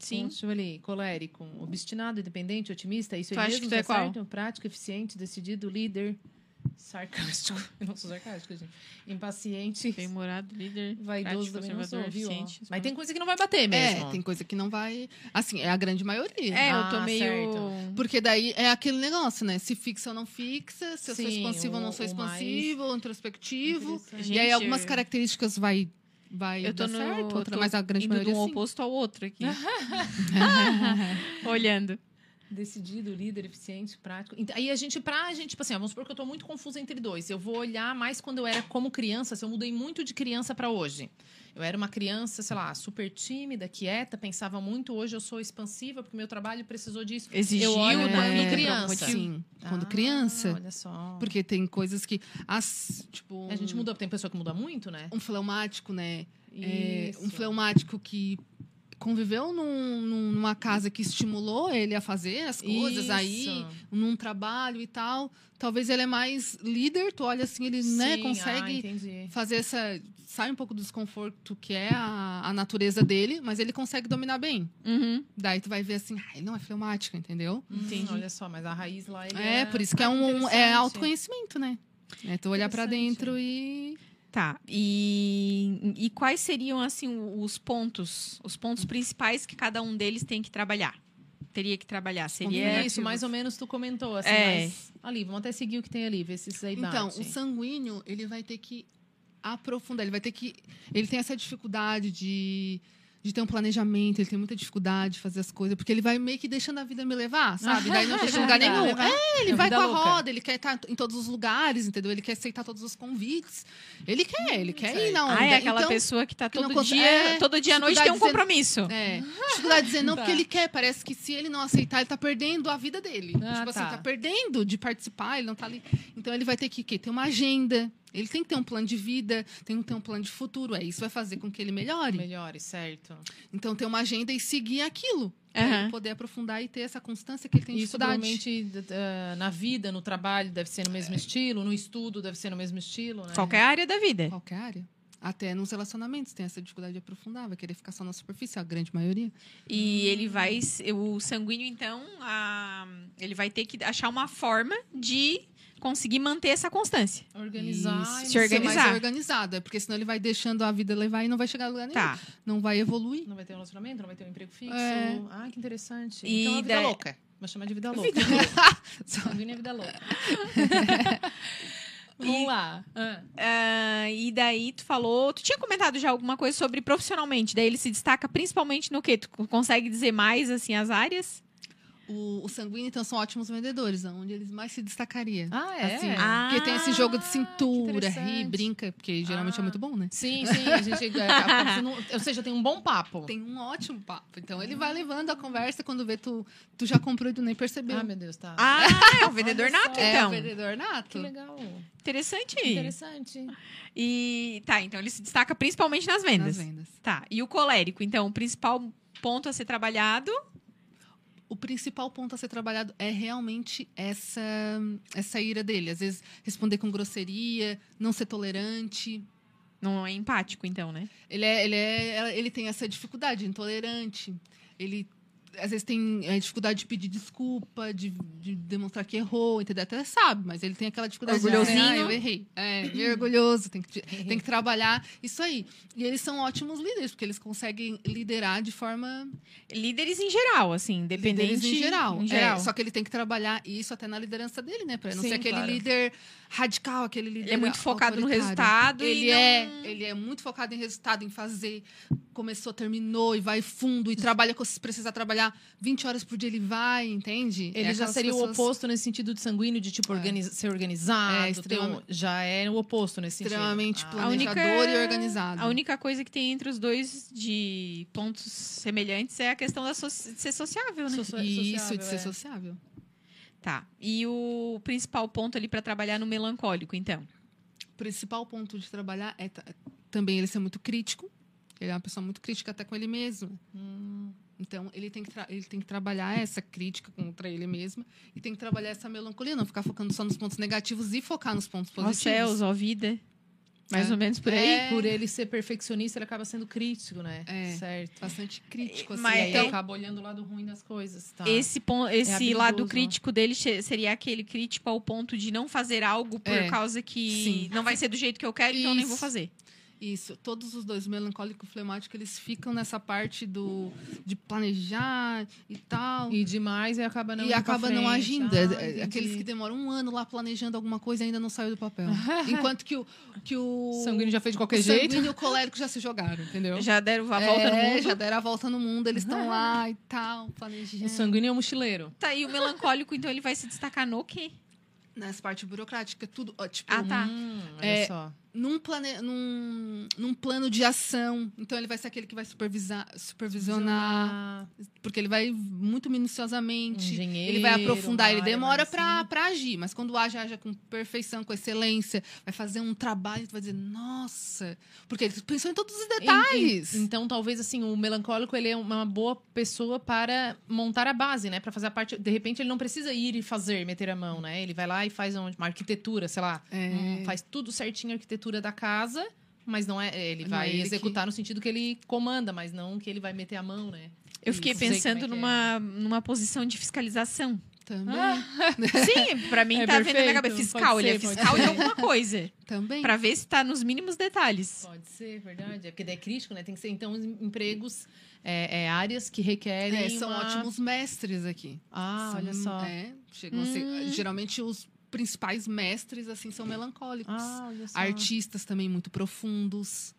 Sim. Pontos, deixa eu ver ali. Colérico, obstinado, independente, otimista. Isso Tu aí acha mesmo, que tu é tá qual? certo? Prático, eficiente, decidido, líder. Sarcástico. [laughs] Eu não sou sarcástico, gente. Impaciente. Bem-humorado, líder, Vaidoso prático, também não sou, conservador, viu? Mas tem coisa que não vai bater mesmo. É, tem coisa que não vai. Assim, é a grande maioria. É, eu Ah, tô meio... certo. Porque daí é aquele negócio, né? Se fixa ou não fixa, se eu sou Sim, expansivo ou não sou mais expansivo, introspectivo. E aí algumas características vai vai Eu tô no, certo, outra, tô mas a grande indo maioria de um sim. oposto ao outro aqui. [laughs] [laughs] Olhando. Decidido, líder, eficiente, prático. Ent- Aí a gente, pra gente, tipo assim, ó, vamos supor que eu tô muito confusa entre dois. Eu vou olhar mais quando eu era como criança, se eu mudei muito de criança pra hoje. Eu era uma criança, sei lá, super tímida, quieta, pensava muito. Hoje eu sou expansiva, porque meu trabalho precisou disso. Exigiu, Eu olho né? quando criança. Sim, quando Ah, criança. Olha só. Porque tem coisas que. As, tipo, A gente muda, tem pessoa que muda muito, né? um fleumático, né? É, um fleumático que conviveu num- num- numa casa que estimulou ele a fazer as coisas aí, Isso. num trabalho e tal. Talvez ele é mais líder, tu olha assim, ele né, Sim, ah, consegue entendi. fazer essa. Sai um pouco do desconforto que é a, a natureza dele, mas ele consegue dominar bem. Uhum. Daí tu vai ver assim, ah, ele não é fleumático, entendeu? Entendi. Olha só, mas a raiz lá ele É, por isso que é Ah, um é autoconhecimento, né? É tu olhar pra Interessante. dentro e Tá. E, e quais seriam, assim, os pontos, os pontos principais que cada um deles tem que trabalhar? Teria que trabalhar. Seria. Isso, mais ou menos tu comentou, assim, É. mas... Ali, vamos até seguir o que tem ali, ver se isso aí Então, o sanguíneo, ele vai ter que aprofundar, ele vai ter que. Ele tem essa dificuldade de, de ter um planejamento, ele tem muita dificuldade de fazer as coisas, porque ele vai meio que deixando a vida me levar, sabe? Daí não [laughs] chega em lugar nenhum. Levar. É, ele É vai com a louca. roda, ele quer estar em todos os lugares, entendeu? Ele quer aceitar todos os convites. Ele quer, ele quer ir na onda. Ah, é aquela então, pessoa que tá que não todo dia, é, todo dia à noite tem um dificuldade compromisso. É, [laughs] dificuldade de dizer não Tá. porque ele quer. Parece que se ele não aceitar, ele tá perdendo a vida dele. Ah, tipo tá. assim, tá perdendo de participar, ele não tá ali. Então ele vai ter que quê? ter uma agenda. Ele tem que ter um plano de vida, tem que ter um plano de futuro. É isso vai fazer com que ele melhore. Melhore, certo. Então ter uma agenda e seguir aquilo. Ele poder aprofundar e ter essa constância que ele tem Isso dificuldade. provavelmente d- na vida, no trabalho, deve ser no mesmo estilo, no estudo deve ser no mesmo estilo, né? Qualquer área da vida. Qualquer área. Até nos relacionamentos tem essa dificuldade de aprofundar, vai querer ficar só na superfície, a grande maioria. E ele vai. O sanguíneo, então, a- ele vai ter que achar uma forma de conseguir manter essa constância. Organizar. Isso, e se ser organizar. mais organizado. É porque senão ele vai deixando a vida levar e não vai chegar a lugar nenhum. Tá. Não vai evoluir. Não vai ter um relacionamento, não vai ter um emprego fixo. É. Ah, que interessante. E então é vida daí- louca. Vou chamar de vida [laughs] louca. Sanguíneo é vida louca. [laughs] Vamos lá. Ah. Ah, e daí tu falou. Tu tinha comentado já alguma coisa sobre profissionalmente. Daí ele se destaca principalmente no quê? Tu consegue dizer mais assim as áreas? O, o sanguíneo, então, são ótimos vendedores, onde eles mais se destacaria. Ah, é? Assim, Ah, porque tem esse jogo de cintura, ri, brinca, porque geralmente Ah. é muito bom, né? Sim, sim. A gente, [laughs] é, a- você não- ou seja, tem um bom papo. Tem um ótimo papo. Então ele vai levando a conversa quando vê tu, tu já comprou e tu nem percebeu. Ah, meu Deus, tá. Ah, [laughs] é o vendedor nato, é então. o vendedor nato. Que legal. Interessante. Interessante. E tá, então ele se destaca principalmente nas vendas. Nas vendas. Tá. E o colérico, então, o principal ponto a ser trabalhado. O principal ponto a ser trabalhado é realmente essa, essa ira dele. Às vezes, responder com grosseria, não ser tolerante. Não é empático, então, né? Ele, é, ele, é, ele tem essa dificuldade, intolerante. Ele, às vezes, tem é, dificuldade de pedir desculpa, de, de demonstrar que errou, entendeu? Até sabe, mas ele tem aquela dificuldade de Orgulhosinho. dizer, ah, eu errei. É, meio orgulhoso, tem que, [laughs] tem que trabalhar. Isso aí. E eles são ótimos líderes, porque eles conseguem liderar de forma Líderes em geral, assim, independente. Líderes em geral. Em É, geral. só que ele tem que trabalhar isso até na liderança dele, né? Pra não Sim, ser aquele claro. líder radical, aquele líder. Ele é muito focado no resultado Ele e é, não- ele é muito focado em resultado, em fazer. Começou, terminou e vai fundo e trabalha com- se precisar trabalhar 20 horas por dia, ele vai, entende? Ele É já seria o pessoas oposto nesse sentido de sanguíneo, de tipo organiza- ser organizado. É, um- já é o oposto nesse sentido. Extremamente Ah, planejador única- e organizado. A única coisa que tem entre os dois de pontos semelhantes é a questão so- de ser sociável, né? Isso, sociável, de ser é. sociável. Tá. E o principal ponto ali pra trabalhar no melancólico, então? O principal ponto de trabalhar é ta- também ele ser muito crítico. Ele é uma pessoa muito crítica até com ele mesmo. Hum, Então, ele tem, que ele tem que trabalhar essa crítica contra ele mesmo e tem que trabalhar essa melancolia, não ficar focando só nos pontos negativos e focar nos pontos Ó positivos. céus, ó vida. Mais É. ou menos por aí. É. Por ele ser perfeccionista, ele acaba sendo crítico, né? É. Certo. Bastante crítico, assim. Mas então- acaba olhando o lado ruim das coisas. Tá. Esse, pon- esse habilidoso. lado crítico dele seria aquele crítico ao ponto de não fazer algo por É. causa que Sim. não vai ser do jeito que eu quero, então eu nem vou Isso. fazer. Isso, todos os dois, melancólico e flemático, eles ficam nessa parte do de planejar e tal. E demais e acaba não E acaba não agindo. Ah, Aqueles que demoram um ano lá planejando alguma coisa e ainda não saiu do papel. [laughs] Enquanto que o. Que o sanguíneo já fez de qualquer o jeito. sanguíneo e o colérico já se jogaram, entendeu? Já deram a volta no É, mundo. Já deram a volta no mundo, eles estão lá e tal, planejando. O sanguíneo é o mochileiro. Tá, e o melancólico, então, ele vai se destacar no quê? Nessa parte burocrática, tudo. ó, tipo, Ah, tá. Hum, olha É, só. Num, plane... num, num plano de ação. Então ele vai ser aquele que vai supervisar, supervisionar, porque ele vai muito minuciosamente. Engenheiro, ele vai aprofundar, ele demora pra, assim. pra agir, mas quando age, age com perfeição, com excelência, vai fazer um trabalho, tu vai dizer, nossa, porque ele pensou em todos os detalhes. En- en- Então, talvez assim, o melancólico ele é uma boa pessoa para montar a base, né? Para fazer a parte. De repente, ele não precisa ir e fazer, meter a mão, né? Ele vai lá e faz uma, uma arquitetura, sei lá, É. um- faz tudo certinho a arquitetura da casa. Mas não é. Ele Não vai é ele executar no sentido que ele comanda, mas não que ele vai meter a mão, né? Eu fiquei como pensando é que é. numa, numa posição de fiscalização. Também, [laughs] Sim, pra mim É tá vendo na minha perfeito, cabeça. Fiscal, ele é ser, fiscal de ser. alguma coisa. também. Pra ver se tá nos mínimos detalhes. Pode ser, verdade. É porque daí é crítico, né? Tem que ser, então, em- empregos, é, é, áreas que requerem. É, são uma- ótimos mestres aqui. Ah, São- olha só. É, chegam a ser, Hum. geralmente os principais mestres assim são melancólicos. Ah. Artistas também muito profundos.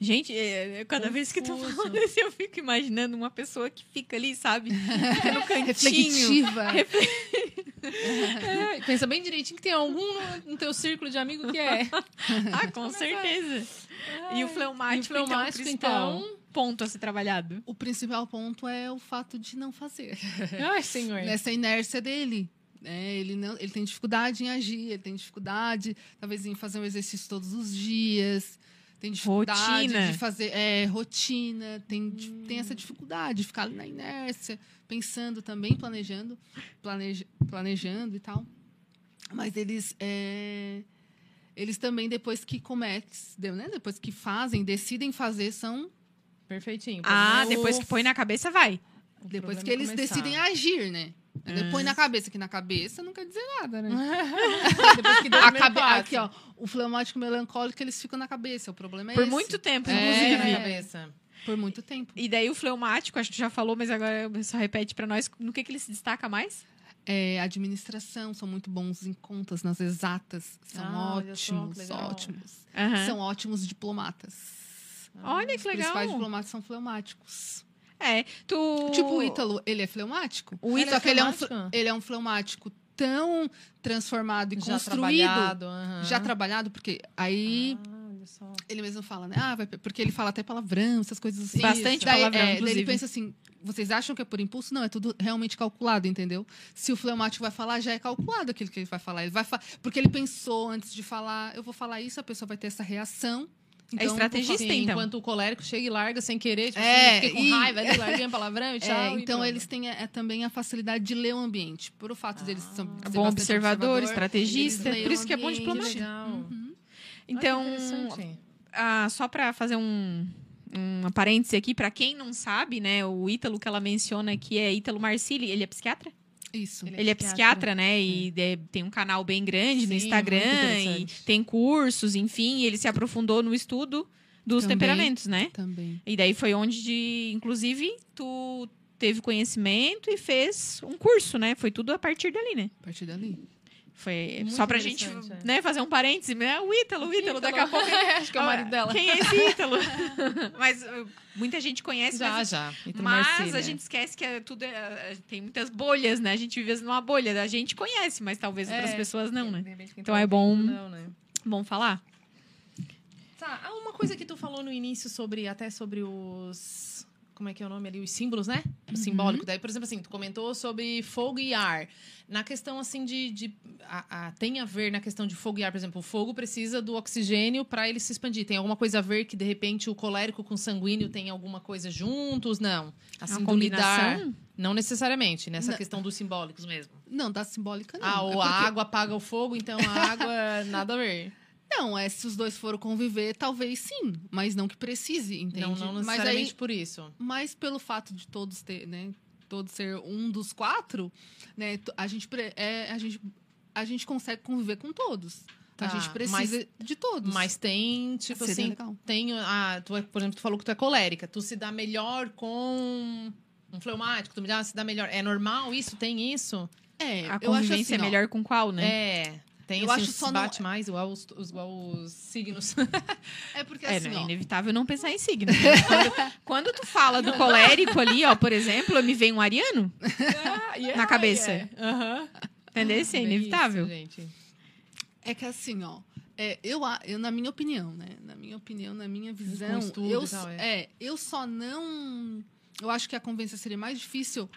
Gente, é, é, cada vez que tu Confuso. falando isso, eu fico imaginando uma pessoa que fica ali, sabe? Fica [laughs] no cantinho. Reflexiva. [laughs] É, [laughs] pensa bem direitinho que tem algum no, no teu círculo de amigo que é. Ah, com certeza. E o fleumático, E o fleumático, então, então? ponto a ser trabalhado. O principal ponto é o fato de não fazer. Ai, senhor. Nessa inércia dele. É, ele, não, ele tem dificuldade em agir, ele tem dificuldade, talvez, em fazer um exercício todos os dias. Tem dificuldade Rotina. de fazer é, rotina, tem, di- tem essa dificuldade de ficar ali na inércia, pensando também, planejando, planeja, planejando e tal. Mas eles, é, eles também, depois que cometem, né, depois que fazem, decidem fazer, são Perfeitinho. Ah, depois que põe na cabeça, vai. o depois que eles começar. decidem agir, né? Põe na cabeça, que na cabeça não quer dizer nada, né? [laughs] depois que A cabe- aqui, ó, o fleumático melancólico, eles ficam na cabeça. O problema é Por esse. muito tempo, É. Fica na inclusive. cabeça. Por muito tempo. E daí o fleumático, acho que já falou, mas agora só repete pra nós, no que, que ele se destaca mais? É, administração, são muito bons em contas, nas exatas. São Ah, ótimos, legal. ótimos. Aham. São ótimos diplomatas. Olha que Os principais legal. diplomatas são fleumáticos. É, tu... Tipo o Ítalo, ele é fleumático? O Ítalo Só é ele é, um, ele é um fleumático tão transformado e Já construído, trabalhado. já trabalhado, porque aí Ah, ele mesmo fala, né? Ah, vai, porque ele fala até palavrão, essas coisas assim. Bastante Daí, palavrão, é, daí ele pensa assim: vocês acham que é por impulso? Não, é tudo realmente calculado, entendeu? Se o fleumático vai falar, já é calculado aquilo que ele vai falar. Ele vai fa- Porque ele pensou antes de falar, eu vou falar isso, a pessoa vai ter essa reação. Então, vou estrategista, então. Enquanto o colérico chega e larga sem querer, tipo, É, assim, fiquei com e- raiva, ali, [laughs] larguei um palavrão e tchau. É, e então pronto. eles têm é, também a facilidade de ler o ambiente. Por o fato deles são, Bom observador, eles estrategista. leem Por isso que é bom diplomata. legal. Uhum. Então, ah, só pra fazer um, um parêntese aqui, pra quem não sabe, né, o Ítalo que ela menciona aqui é Ítalo Marcili, ele é psiquiatra? Isso. Ele Ele é psiquiatra, né? E de- tem um canal bem grande no Sim, Instagram muito e tem cursos, enfim, ele se aprofundou no estudo dos Também. temperamentos, né? Também. E daí foi onde, de, inclusive, tu teve conhecimento e fez um curso, né? Foi tudo a partir dali, né? A partir dali. Foi Muito só pra gente é. né, fazer um parêntese, né? O Ítalo, o Ítalo, daqui a pouco. Acho que é o marido dela. Quem é esse [laughs] Ítalo? mas uh, muita gente conhece, Já, mas, já. Ítalo mas a gente esquece que é tudo é- é- tem muitas bolhas, né? A gente vive numa bolha. A gente conhece, mas talvez outras É. pessoas não, né? Então é bom- Não, né? Bom falar. Tá, há uma coisa que tu falou no início sobre até sobre os como é que é o nome ali? Os símbolos, né? O simbólico. Daí, por exemplo, assim, tu comentou sobre fogo e ar. Na questão, assim, de... de a, a- tem a ver na questão de fogo e ar, por exemplo, o fogo precisa do oxigênio para ele se expandir. Tem alguma coisa a ver que, de repente, o colérico com o sanguíneo tem alguma coisa juntos? Não. Assim, Uma do lidar... combinação? Não necessariamente, nessa Não. questão dos simbólicos mesmo. Não, da simbólica não. ah, É porque- a água apaga o fogo, então a água [laughs] nada a ver. Não, é se os dois foram conviver, talvez sim, mas não que precise, entende? Não, não mas necessariamente aí, por isso. mas pelo fato de todos ter, né, todos ser um dos quatro, né, a gente pre- é, a gente a gente consegue conviver com todos. Tá. A gente precisa mas, de todos. Mas tem, tipo Seria assim, legal. tem a, tu, é, por exemplo, tu falou que tu é colérica, tu se dá melhor com um fleumático, tu me dá, se dá melhor. É normal isso? Tem isso? É, a convivência assim, é melhor com qual, né? É. Tem eu assim, acho só bate não... mais igual os, igual os signos. é porque [laughs] é, assim, é, inevitável não pensar em signos. Né? quando, [laughs] quando, tu fala do colérico ali, ó, por exemplo, me vem um ariano ah, yeah, na cabeça. Yeah. Uhum. Entendeu? Isso é inevitável. Isso. É que assim, ó. É, eu, eu, na minha opinião, né? Na minha opinião, na minha visão, eu, tal, é. é. eu só não. Eu acho que a convenção seria mais difícil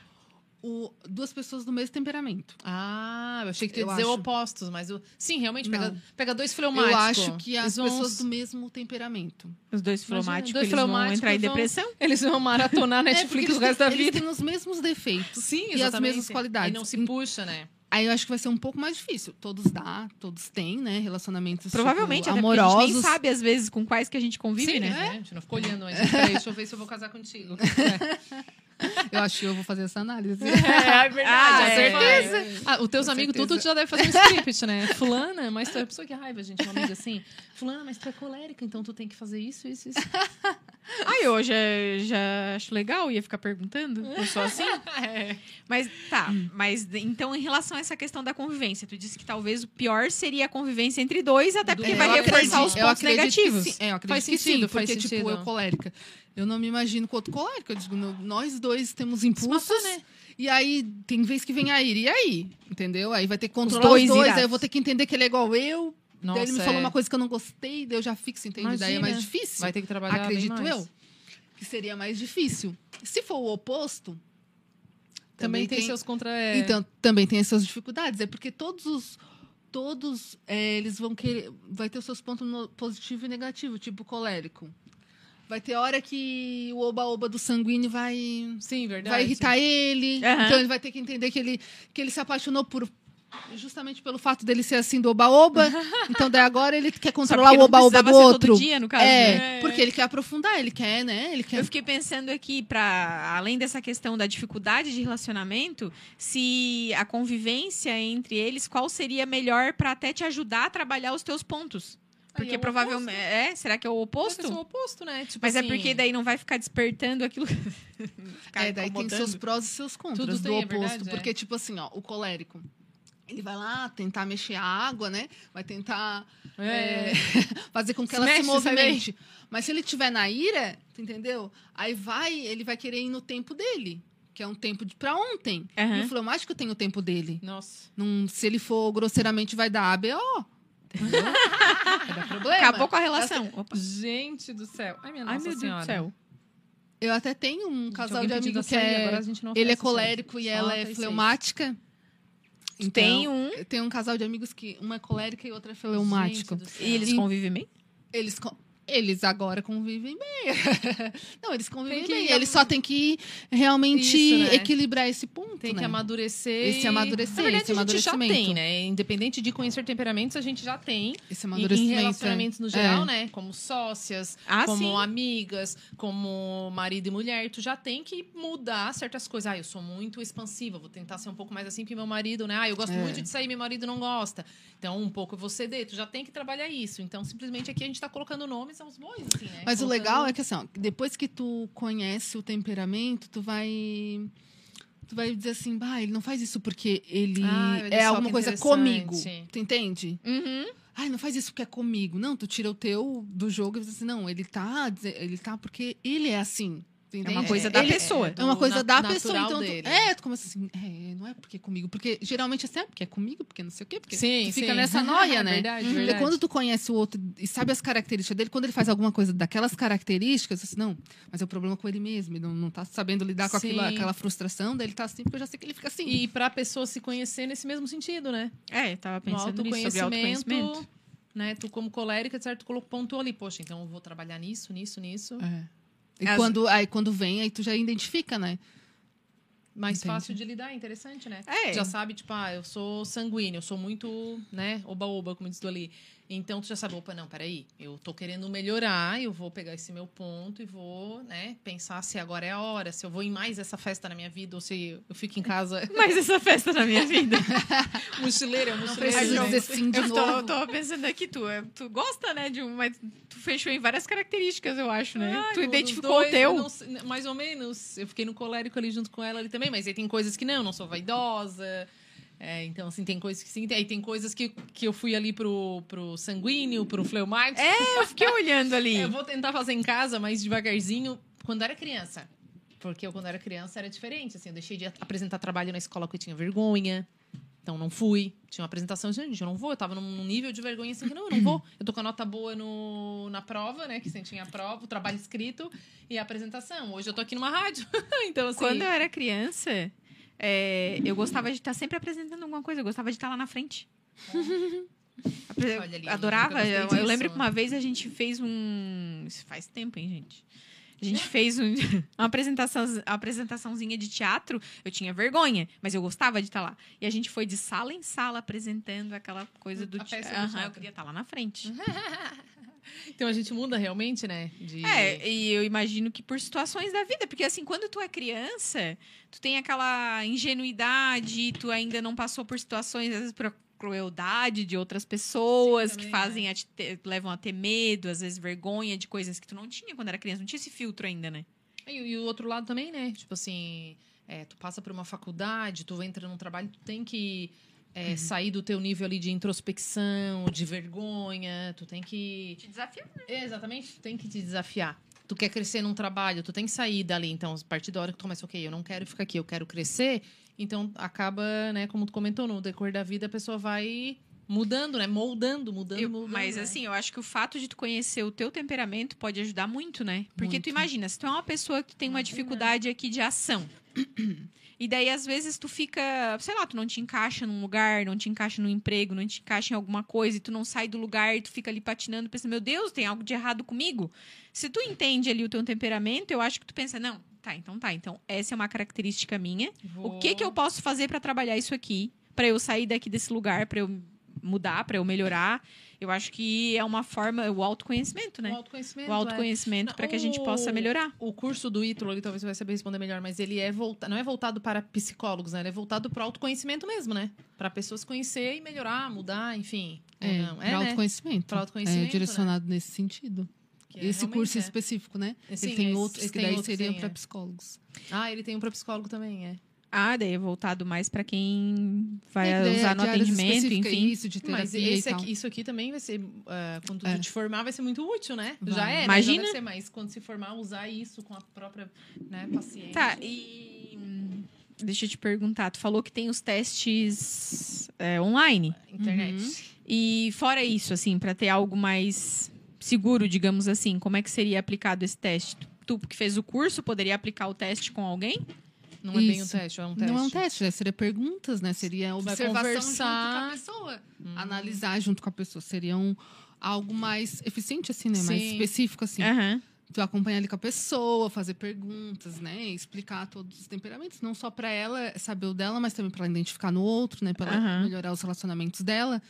o, duas pessoas do mesmo temperamento. Ah, eu achei que tu ia eu dizer acho... opostos, mas eu, sim, realmente pega, pega dois fleumáticos. Eu acho que as vão... pessoas do mesmo temperamento. Os dois fleumáticos, dois eles vão entrar em depressão? Eles vão maratonar [laughs] é, Netflix é o resto da vida. Eles têm os mesmos defeitos. Sim, exatamente. E as mesmas qualidades. E não se puxa, né? Aí eu acho que vai ser um pouco mais difícil. Todos dá, todos têm, né? Relacionamentos Provavelmente, tipo, amorosos. A gente nem sabe, às vezes, com quais que a gente convive, Sim, né? É, a gente não ficou olhando ainda. Peraí, deixa eu ver se eu vou casar contigo. [laughs] É. Eu acho que eu vou fazer essa análise. É, [laughs] é verdade, ah, é, certeza. É, ah, os teus amigos, tudo tu já deve fazer um script, né? Fulana, mas tu é pessoa que raiva, gente, uma amiga assim. Fulana, mas tu é colérica, então tu tem que fazer isso, isso, isso. Ah, eu já, já acho legal, ia ficar perguntando. Eu sou assim. [laughs] é. Mas tá, mas então em relação a essa questão da convivência, tu disse que talvez o pior seria a convivência entre dois, até porque vai reforçar os pontos negativos. Sim, é, eu acredito faz que sentido, sim, porque, tipo, eu colérica. Eu não me imagino com outro colérico. Eu digo, nós dois temos impulsos. né? E aí, tem vez que vem a ira. E aí? Entendeu? Aí vai ter que controlar os dois. Os dois aí eu vou ter que entender que ele é igual eu. Nossa, daí ele me é. falou uma coisa que eu não gostei, daí eu já fixo, entende? Imagina. Daí é mais difícil. Vai ter que trabalhar Acredito eu. Que seria mais difícil. Se for o oposto. Também, também tem, tem, seus contra. É... Então, também tem as suas dificuldades. É porque todos os. Todos é, eles vão querer. Vai ter os seus pontos positivo e negativo, tipo colérico. Vai ter hora que o oba-oba do sanguíneo vai. Sim, verdade. Vai irritar ele. Uhum. Então ele vai ter que entender que ele, que ele se apaixonou por. Justamente pelo fato dele ser assim do oba-oba. [laughs] então, daí agora ele quer controlar o oba-oba do outro. Todo dia, no caso, é, né? porque ele quer aprofundar, ele quer, né? Ele quer... Eu fiquei pensando aqui, para além dessa questão da dificuldade de relacionamento, se a convivência entre eles, qual seria melhor para até te ajudar a trabalhar os teus pontos? Porque é provavelmente. É? Será que é o oposto? É o oposto, né? Tipo Mas é assim... é porque daí não vai ficar despertando aquilo. [laughs] é, daí tem seus prós e seus contras Tudo do tem, é oposto. É verdade, porque, tipo assim, ó, o colérico. Ele vai lá tentar mexer a água, né? Vai tentar é. É, [laughs] fazer com que se ela mexe, se movimente. Mas se ele tiver na ira, entendeu? Aí vai, ele vai querer ir no tempo dele que é um tempo de para ontem. Uhum. E o fleumático tem o tempo dele. Nossa. Num, se ele for grosseiramente, vai dar ABO. [laughs] Vai dar problema. Acabou com a relação. Opa. Gente do céu. Ai, minha Nossa Ai, meu Senhora. Deus do céu. Eu até tenho um casal de amigos que é... Ele é colérico e ela é fleumática. Então, tem um. Tem um casal de amigos que uma é colérica e outra é fleumático. E eles convivem bem? Eles eles agora convivem bem. [laughs] não, eles convivem que... bem. Eles só têm que realmente Isso, né? equilibrar esse ponto. Tem né? que amadurecer. Esse amadurecer. Na verdade, esse a gente já tem, né? Independente de conhecer temperamentos, a gente já tem. Esse amadurecimento. em relacionamentos no geral, é. né? Como sócias, ah, como sim. amigas, como marido e mulher, tu já tem que mudar certas coisas. Ah, eu sou muito expansiva, vou tentar ser um pouco mais assim que meu marido, né? Ah, eu gosto é. muito de sair, meu marido não gosta. Então, um pouco eu vou ceder. Tu já tem que trabalhar isso. Então, simplesmente aqui a gente tá colocando nomes são os bois, assim, né? Mas Colocando... o legal é que, assim, ó, depois que tu conhece o temperamento, tu vai tu vai dizer assim, bah, ele não faz isso porque ele ah, é alguma coisa comigo. Tu entende? Uhum. Ai, não faz isso porque é comigo. Não, tu tira o teu do jogo e diz assim, não, ele tá, ele tá porque ele é assim. Entende? É uma coisa da ele, pessoa. É uma coisa da pessoa. Então, tu, é, tu começa assim, é, não é porque é comigo. Porque geralmente assim, é porque é comigo, porque não sei o quê. Porque sim, tu fica sim. nessa noia, [laughs] né? verdade, verdade. E quando tu conhece o outro e sabe as características dele, quando ele faz alguma coisa daquelas características, assim, não, mas é o problema com ele mesmo. Ele não, não tá sabendo lidar com aquilo, aquela frustração, daí ele tá assim, porque eu já sei que ele fica assim. E pra pessoa se conhecer nesse mesmo sentido, né? É, tava pensando nisso, sobre autoconhecimento. Né? Tu, como colérica, certo, tu pontuou ali, poxa, então eu vou trabalhar nisso, nisso, nisso. É. E As... quando, aí quando vem, aí tu já identifica, né? Mais Entendi. fácil de lidar, interessante, né? É. Já sabe, tipo, ah, eu sou sanguíneo, eu sou muito, né, oba-oba, como diz ali. Então tu já sabe, opa, não, peraí, eu tô querendo melhorar, eu vou pegar esse meu ponto e vou, né, pensar se agora é a hora, se eu vou em mais essa festa na minha vida ou se eu fico em casa. [laughs] mais essa festa na minha vida. mochileira, [laughs] mochileira. Não dizer sim de eu novo. Tô, tô pensando aqui, tu, é, tu gosta, né, de um, mas tu fechou em várias características, eu acho, né? Ah, tu identificou dois, o teu. Não, mais ou menos. Eu fiquei no colérico ali junto com ela ali também, mas aí tem coisas que não, não sou vaidosa. É, então, assim, tem coisas que sim, aí tem coisas que, que eu fui ali pro, pro sanguíneo, pro fleumático. É, eu fiquei olhando ali. [laughs] eu vou tentar fazer em casa, mas devagarzinho, quando era criança. Porque eu, quando era criança, era diferente. Assim, eu deixei de apresentar trabalho na escola porque eu tinha vergonha. Então, não fui. Tinha uma apresentação, gente, eu não vou. Eu tava num nível de vergonha assim que não, eu não vou. Eu tô com a nota boa no, na prova, né? Que você tinha a prova, o trabalho escrito e a apresentação. Hoje eu tô aqui numa rádio. [laughs] então, assim... Quando eu era criança, é, eu gostava de estar sempre apresentando alguma coisa. Eu gostava de estar lá na frente. Olha ali, Adorava. Eu, eu lembro que uma vez a gente fez um. Isso faz tempo, hein, gente? A gente fez um- [laughs] uma apresentação, uma apresentaçãozinha de teatro. Eu tinha vergonha, mas eu gostava de estar lá. E a gente foi de sala em sala apresentando aquela coisa do A peça do teatro. Eu queria estar lá na frente. [laughs] Então a gente muda realmente, né? De... É, e eu imagino que por situações da vida, porque assim, quando tu é criança, tu tem aquela ingenuidade, tu ainda não passou por situações, às vezes por crueldade de outras pessoas Sim, que fazem a te levam a ter medo, às vezes vergonha de coisas que tu não tinha quando era criança, não tinha esse filtro ainda, né? E, e o outro lado também, né? Tipo assim, é, tu passa por uma faculdade, tu entra num trabalho, tu tem que é, sair do teu nível ali de introspecção, de vergonha, tu tem que... Te desafio. Exatamente, tu tem que te desafiar. Tu quer crescer num trabalho, tu tem que sair dali. Então, a partir da hora que tu começa, ok, eu não quero ficar aqui, eu quero crescer. Então, acaba, né, como tu comentou, no decorrer da vida, a pessoa vai mudando, né? Moldando, mudando, Eu- mudando. mas né? assim, eu acho que o fato de tu conhecer o teu temperamento pode ajudar muito, né? Porque Muito. tu imagina, se tu é uma pessoa que tem uma dificuldade aqui de ação. E daí, às vezes, tu fica, sei lá, tu não te encaixa num lugar, não te encaixa num emprego, não te encaixa em alguma coisa, e tu não sai do lugar e tu fica ali patinando, pensando, meu Deus, tem algo de errado comigo. Se tu entende ali o teu temperamento, eu acho que tu pensa, não, tá, então tá, então essa é uma característica minha. O que que eu posso fazer pra trabalhar isso aqui? Pra eu sair daqui desse lugar, pra eu mudar, pra eu melhorar? Eu acho que é uma forma, o autoconhecimento, O né? autoconhecimento. O é. autoconhecimento pra que a gente possa O- melhorar. O curso do Ítalo, ali, talvez você vai saber responder melhor, mas ele é voltado, não é voltado para psicólogos, né? Ele é voltado para o autoconhecimento mesmo, né? Para pessoas conhecer e melhorar, mudar, enfim. É, não. para É, né? autoconhecimento. Pra autoconhecimento, É direcionado nesse sentido. É esse curso é. específico, né? Sim, ele tem esse- outros esse que tem daí outros, seriam para é. psicólogos. Ah, ele tem um para psicólogo também, é. Ah, daí é voltado mais pra quem vai É, usar no atendimento, enfim. Isso, de terapia Mas e esse tal. aqui, isso aqui também vai ser, ah, quando É. tu te formar, vai ser muito útil, né? Vai. Já é, né? Imagina. Já vai ser, mas quando se formar, usar isso com a própria né, paciente. Tá, e. Deixa eu te perguntar, tu falou que tem os testes é, online. Internet. Uhum. E fora isso, assim, pra ter algo mais seguro, digamos assim, como é que seria aplicado esse teste? Tu que fez o curso, poderia aplicar o teste com alguém? Não é bem um Isso. teste, é um teste. Não é um teste, né? seria perguntas, né? Seria observação conversar. junto com a pessoa. Hum. Analisar junto com a pessoa. Seria um, algo mais eficiente, assim, né? Mais Sim. específico, assim. Aham. Tu acompanhar ali com a pessoa, fazer perguntas, né? Explicar todos os temperamentos. Não só pra ela saber o dela, mas também pra ela identificar no outro, né? Pra ela Aham. melhorar os relacionamentos dela.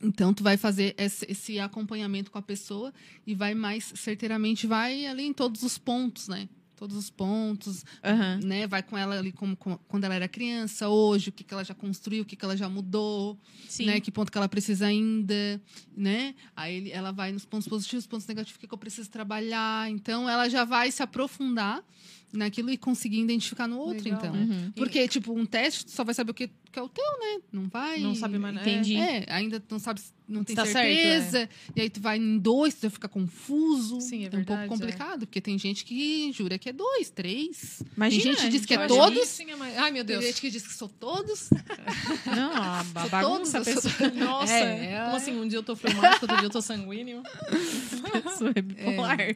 Então, tu vai fazer esse, esse acompanhamento com a pessoa e vai mais certeiramente, vai ali em todos os pontos, né? Todos os pontos, Aham. né? Vai com ela ali como, como- quando ela era criança, hoje, o que, que ela já construiu, o que, que ela já mudou, Sim. né? Que ponto que ela precisa ainda, né? Aí ela vai nos pontos positivos, pontos negativos, o que, que eu preciso trabalhar. Então, ela já vai se aprofundar naquilo e conseguir identificar no outro, Legal. então. Uhum. Porque, tipo, um teste, só vai saber o que, que é o teu, né? Não vai. Não sabe mais nada. Entendi. É, ainda não sabe, não tem Tá certo, certeza. E aí tu vai em dois, tu vai ficar confuso. Sim, é um pouco verdade, complicado, porque tem gente que jura que é dois, três. Imagina, tem gente que diz que é todos. isso sim é mais- Ai, meu Tem Deus. gente que diz que são todos. [laughs] Não, a Sou bagunça, a todos, eu sou- pessoa, Nossa, É, como é. assim? Um dia eu tô fleumático, outro dia eu tô sanguíneo. [laughs] pessoa é bipolar. É,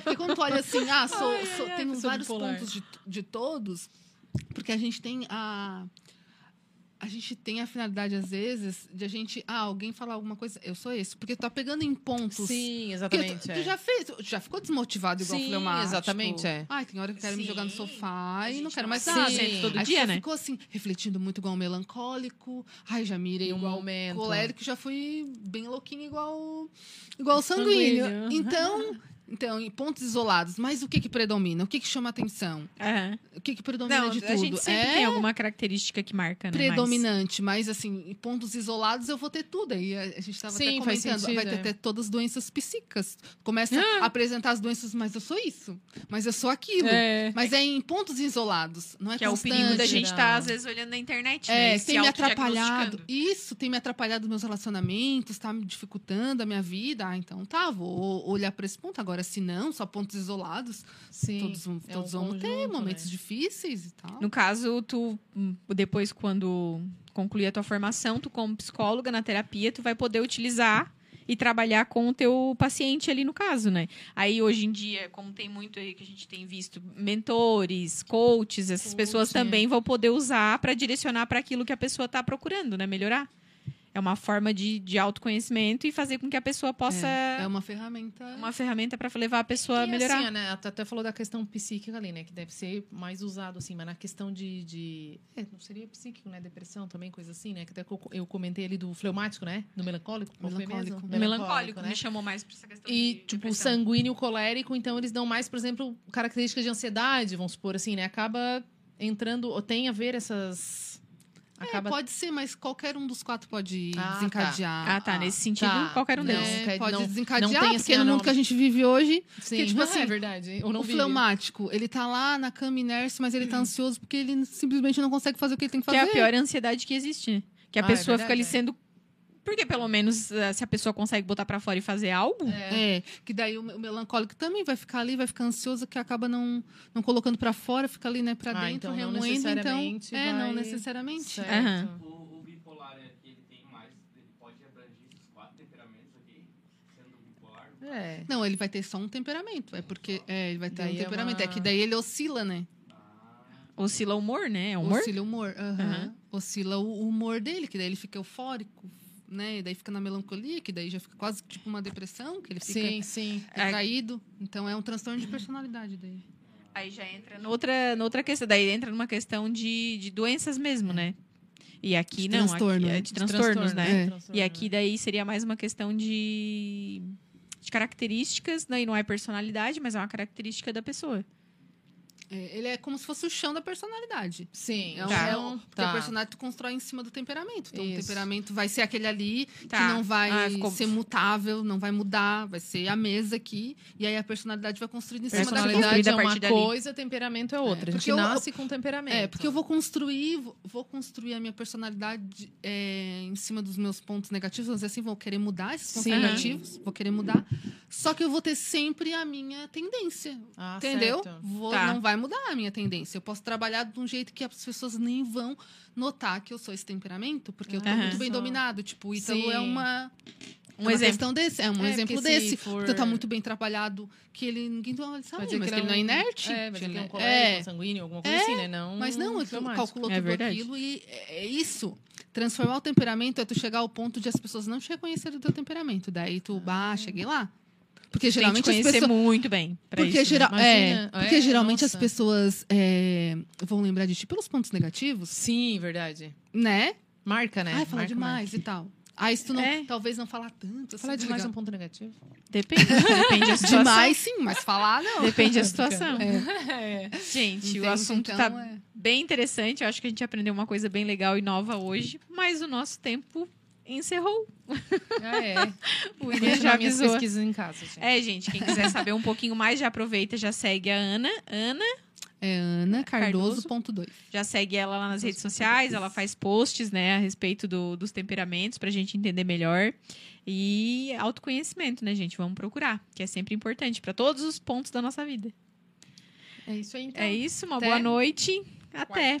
porque quando tu olha assim, ah, sou, Ai, sou- ai, pessoa vários bipolar. pontos de, de todos, porque a gente tem a. a gente tem a finalidade, às vezes, de a gente. Ah, alguém falar alguma coisa, eu sou esse. Porque tu tá pegando em pontos. Sim, exatamente. Tu, é. tu, já fez, já ficou desmotivado igual Sim, fleumático. exatamente, é. Ai, tem hora que eu quero me jogar no Sim. sofá e não quero mais Sim, nada. todo Aí dia, né? ficou assim, refletindo muito igual um melancólico. Ai, já mirei um momento. colérico, já fui bem louquinho igual igual sanguíneo. Sanguíneo. Então, [laughs] então, em pontos isolados, mas o que que predomina? O que que chama atenção? Aham. O que que predomina Não, de tudo? a gente sempre é tem alguma característica que marca, né? predominante, mas assim, em pontos isolados eu vou ter tudo. Aí a gente estava até comentando, sentido, vai ter é. até todas as doenças psíquicas. Começa Ah. a apresentar as doenças, mas eu sou isso, mas eu sou aquilo. É. Mas é em pontos isolados, não é Que é o constante. perigo da gente estar, às vezes, olhando na internet, É, né? E se tem me atrapalhado. Isso, tem me atrapalhado meus relacionamentos, tá me dificultando a minha vida. Ah, então tá, vou olhar para esse ponto. Agora, se não, só pontos isolados, Sim. todos, vão- é todos um vão ter conjunto, momentos né? difíceis e tal. No caso, tu, depois, quando concluir a tua formação, tu, como psicóloga na terapia, tu vai poder utilizar e trabalhar com o teu paciente ali no caso, né? Aí, hoje em dia, como tem muito aí que a gente tem visto, mentores, coaches, essas Coach, pessoas é. também vão poder usar para direcionar para aquilo que a pessoa está procurando, né? Melhorar. É uma forma de, de autoconhecimento e fazer com que a pessoa possa... É, é uma ferramenta. Uma ferramenta para levar a pessoa a E melhorar. assim, né, até até falou da questão psíquica ali, né? Que deve ser mais usado, assim, mas na questão de. de é, não seria psíquico, né? Depressão também, coisa assim, né? Que até eu, comentei ali do fleumático, né? Do melancólico. Melancólico. mesmo? O melancólico né? me chamou mais para essa questão E, de tipo, depressão. sanguíneo colérico, então eles dão mais, por exemplo, características de ansiedade, vamos supor assim, né? Acaba entrando, ou tem a ver essas. É, Acaba pode ser, mas qualquer um dos quatro pode Ah, tá. desencadear. Ah, tá. Nesse sentido, tá. qualquer um Não, deles. É, pode não- não desencadear, tem, porque assim, no ah, mundo não- que a gente vive hoje, Sim, tipo assim, é verdade. Ou não o vive. fleumático, ele tá lá na cama inércio, mas ele tá ansioso porque ele simplesmente não consegue fazer o que ele tem que Que fazer. é a pior ansiedade que existe. né? Que a Ah, é pessoa fica verdade, ali é. sendo. Porque pelo menos eh, se a pessoa consegue botar pra fora e fazer algo. É, que daí o, me- o melancólico também vai ficar ali, vai ficar ansioso, que acaba não, não colocando pra fora, fica ali, né, pra Ah, dentro, então não remoendo. necessariamente então, é, não necessariamente. Certo. Aham. O, o bipolar é ele tem mais, ele pode abranger esses quatro temperamentos aqui, sendo bipolar. É. Não, ele vai ter só um temperamento, é porque é, ele vai ter Daí um é temperamento, é, uma- que daí ele oscila, né? Oscila o humor, né? É humor? Oscila o humor. aham. Aham. Oscila o humor dele, que daí ele fica eufórico, né? E daí fica na melancolia, que daí já fica quase tipo uma depressão, que ele fica Sim, sim. retraído. Então é um transtorno de personalidade daí. Aí já entra noutra, noutra questão. Daí entra numa questão de, de doenças mesmo, né? E aqui De não. transtorno, aqui, é né? de transtornos, né? É. E Transtorno. aqui daí seria mais uma questão de, de características, daí não é personalidade, mas é uma característica da pessoa. É, ele é como se fosse o chão da personalidade. Sim, É um, Tá. é um- porque Tá. a personalidade tu constrói em cima do temperamento. Então, o Isso. temperamento vai ser aquele ali Tá. que não vai Ah, ficou- ser mutável, não vai mudar, vai ser a mesa aqui. E aí a personalidade vai construindo em cima daquilo. Personalidade é uma dali. coisa, temperamento é outra. É, a gente porque eu- nasce com temperamento. É, porque eu vou construir, vou- construir a minha personalidade é, em cima dos meus pontos negativos, vamos dizer assim, vou querer mudar esses pontos Sim. negativos, vou querer mudar. Só que eu vou ter sempre a minha tendência. Ah, entendeu? Vou, Tá. Não vai mudar a minha tendência. Eu posso trabalhar de um jeito que as pessoas nem vão notar que eu sou esse temperamento, porque eu tô Aham. muito bem dominado. Tipo, o Ítalo Sim. é uma. Um uma exemplo. questão desse, é um É, exemplo desse. for- Então tá muito bem trabalhado que ele ninguém olha, sabe, Vai dizer mas que ele não é inerte. É, vai dizer que é um Ele- colérico, um sanguíneo, alguma coisa É, assim, né? Não Mas não, tu fleumático. calculou É tudo verdade. aquilo e é é isso. Transformar o temperamento é tu chegar ao ponto de as pessoas não te reconhecerem do teu temperamento. Daí tu, bah, cheguei lá. Porque Tem que geralmente as conhecer pessoas. muito bem. Porque, isso, geral, né? é, porque É, geralmente as nossa. pessoas é, vão lembrar de ti pelos pontos negativos, Sim, verdade. né? Marca, né? Ai, fala Marca demais e tal. Se tu não, É. talvez não falar tanto. Assim, Falar demais é um ponto negativo. Depende. Depende da situação. Demais, sim, mas falar não. Depende da [laughs] situação. É. [laughs] Gente, o assunto Então, tá é. bem interessante. Eu acho que a gente aprendeu uma coisa bem legal e nova hoje. Mas o nosso tempo encerrou. Ah, é. [laughs] O William já avisou. pesquisas em casa, gente. É, gente, quem quiser saber um pouquinho mais, já aproveita, já segue a Ana. Ana, É Ana Cardoso. Cardoso, já segue ela lá nas redes sociais. Ela faz posts, né, a respeito do- dos temperamentos pra gente entender melhor. E autoconhecimento, né, gente? Vamos procurar, que é sempre importante pra todos os pontos da nossa vida. É isso aí, então. É isso, uma Até boa noite. Até.